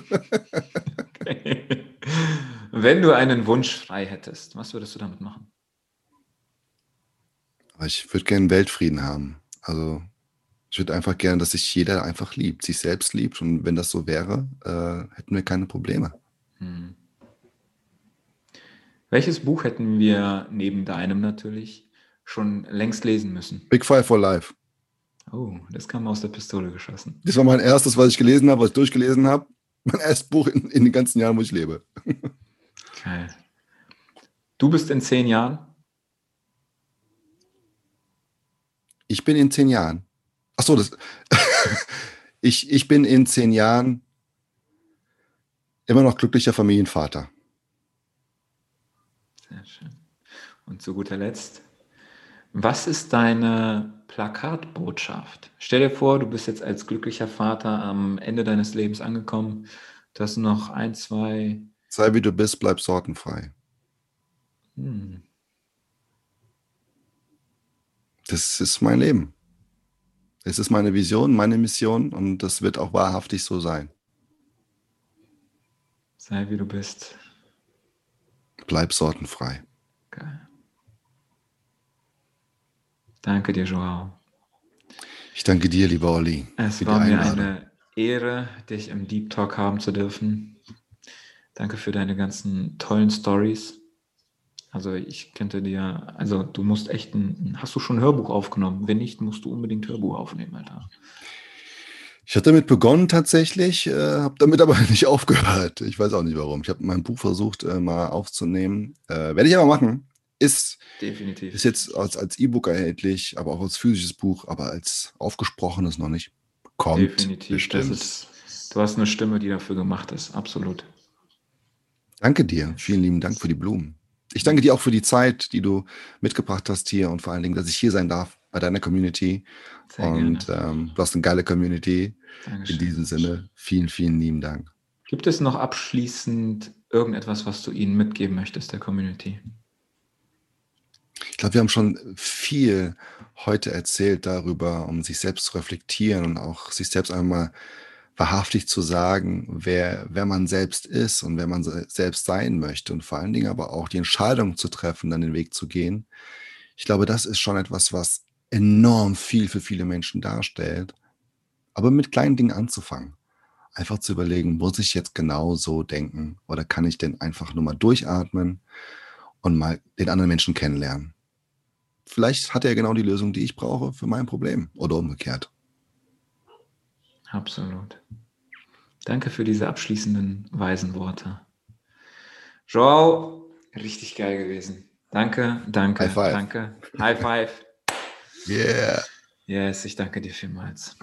okay. Wenn du einen Wunsch frei hättest, was würdest du damit machen? Ich würde gerne Weltfrieden haben. Also ich würde einfach gerne, dass sich jeder einfach liebt, sich selbst liebt. Und wenn das so wäre, äh, hätten wir keine Probleme. Hm. Welches Buch hätten wir neben deinem natürlich schon längst lesen müssen. Big Five for Life. Oh, das kam aus der Pistole geschossen. Das war mein erstes, was ich gelesen habe, was ich durchgelesen habe. Mein erstes Buch in, in den ganzen Jahren, wo ich lebe. Geil. Du bist in zehn Jahren? Ich bin in zehn Jahren. Ach so, das. ich, ich bin in zehn Jahren immer noch glücklicher Familienvater. Sehr schön. Und zu guter Letzt, was ist deine Plakatbotschaft? Stell dir vor, du bist jetzt als glücklicher Vater am Ende deines Lebens angekommen. Du hast noch ein, zwei. Sei wie du bist, bleib sortenfrei. Hm. Das ist mein Leben. Es ist meine Vision, meine Mission und das wird auch wahrhaftig so sein. Sei wie du bist. Bleib sortenfrei. Geil. Danke dir, Joao. Ich danke dir, lieber Olli. Es war mir eine Ehre, dich im Deep Talk haben zu dürfen. Danke für deine ganzen tollen Stories. Also ich könnte dir, also du musst echt ein, hast du schon ein Hörbuch aufgenommen? Wenn nicht, musst du unbedingt Hörbuch aufnehmen, Alter. Ich hatte damit begonnen tatsächlich, äh, habe damit aber nicht aufgehört. Ich weiß auch nicht warum. Ich habe mein Buch versucht äh, mal aufzunehmen. Äh, Werde ich aber machen ist, Definitiv. ist jetzt als, als E-Book erhältlich, aber auch als physisches Buch, aber als aufgesprochenes noch nicht. Kommt. Definitiv. Bestimmt. Ist, du hast eine Stimme, die dafür gemacht ist. Absolut. Danke dir. Vielen lieben Dank für die Blumen. Ich danke dir auch für die Zeit, die du mitgebracht hast hier und vor allen Dingen, dass ich hier sein darf bei deiner Community. Sehr und ähm, du hast eine geile Community. Dankeschön. In diesem Sinne, vielen, vielen lieben Dank. Gibt es noch abschließend irgendetwas, was du ihnen mitgeben möchtest, der Community? Ich glaube, wir haben schon viel heute erzählt darüber, um sich selbst zu reflektieren und auch sich selbst einmal wahrhaftig zu sagen, wer, wer man selbst ist und wer man selbst sein möchte und vor allen Dingen aber auch die Entscheidung zu treffen, dann den Weg zu gehen. Ich glaube, das ist schon etwas, was enorm viel für viele Menschen darstellt. Aber mit kleinen Dingen anzufangen. Einfach zu überlegen, muss ich jetzt genau so denken oder kann ich denn einfach nur mal durchatmen und mal den anderen Menschen kennenlernen? Vielleicht hat er genau die Lösung, die ich brauche für mein Problem oder umgekehrt. Absolut. Danke für diese abschließenden weisen Worte. Joao, richtig geil gewesen. Danke, danke, High five. danke. High five. Yeah. Yes, ich danke dir vielmals.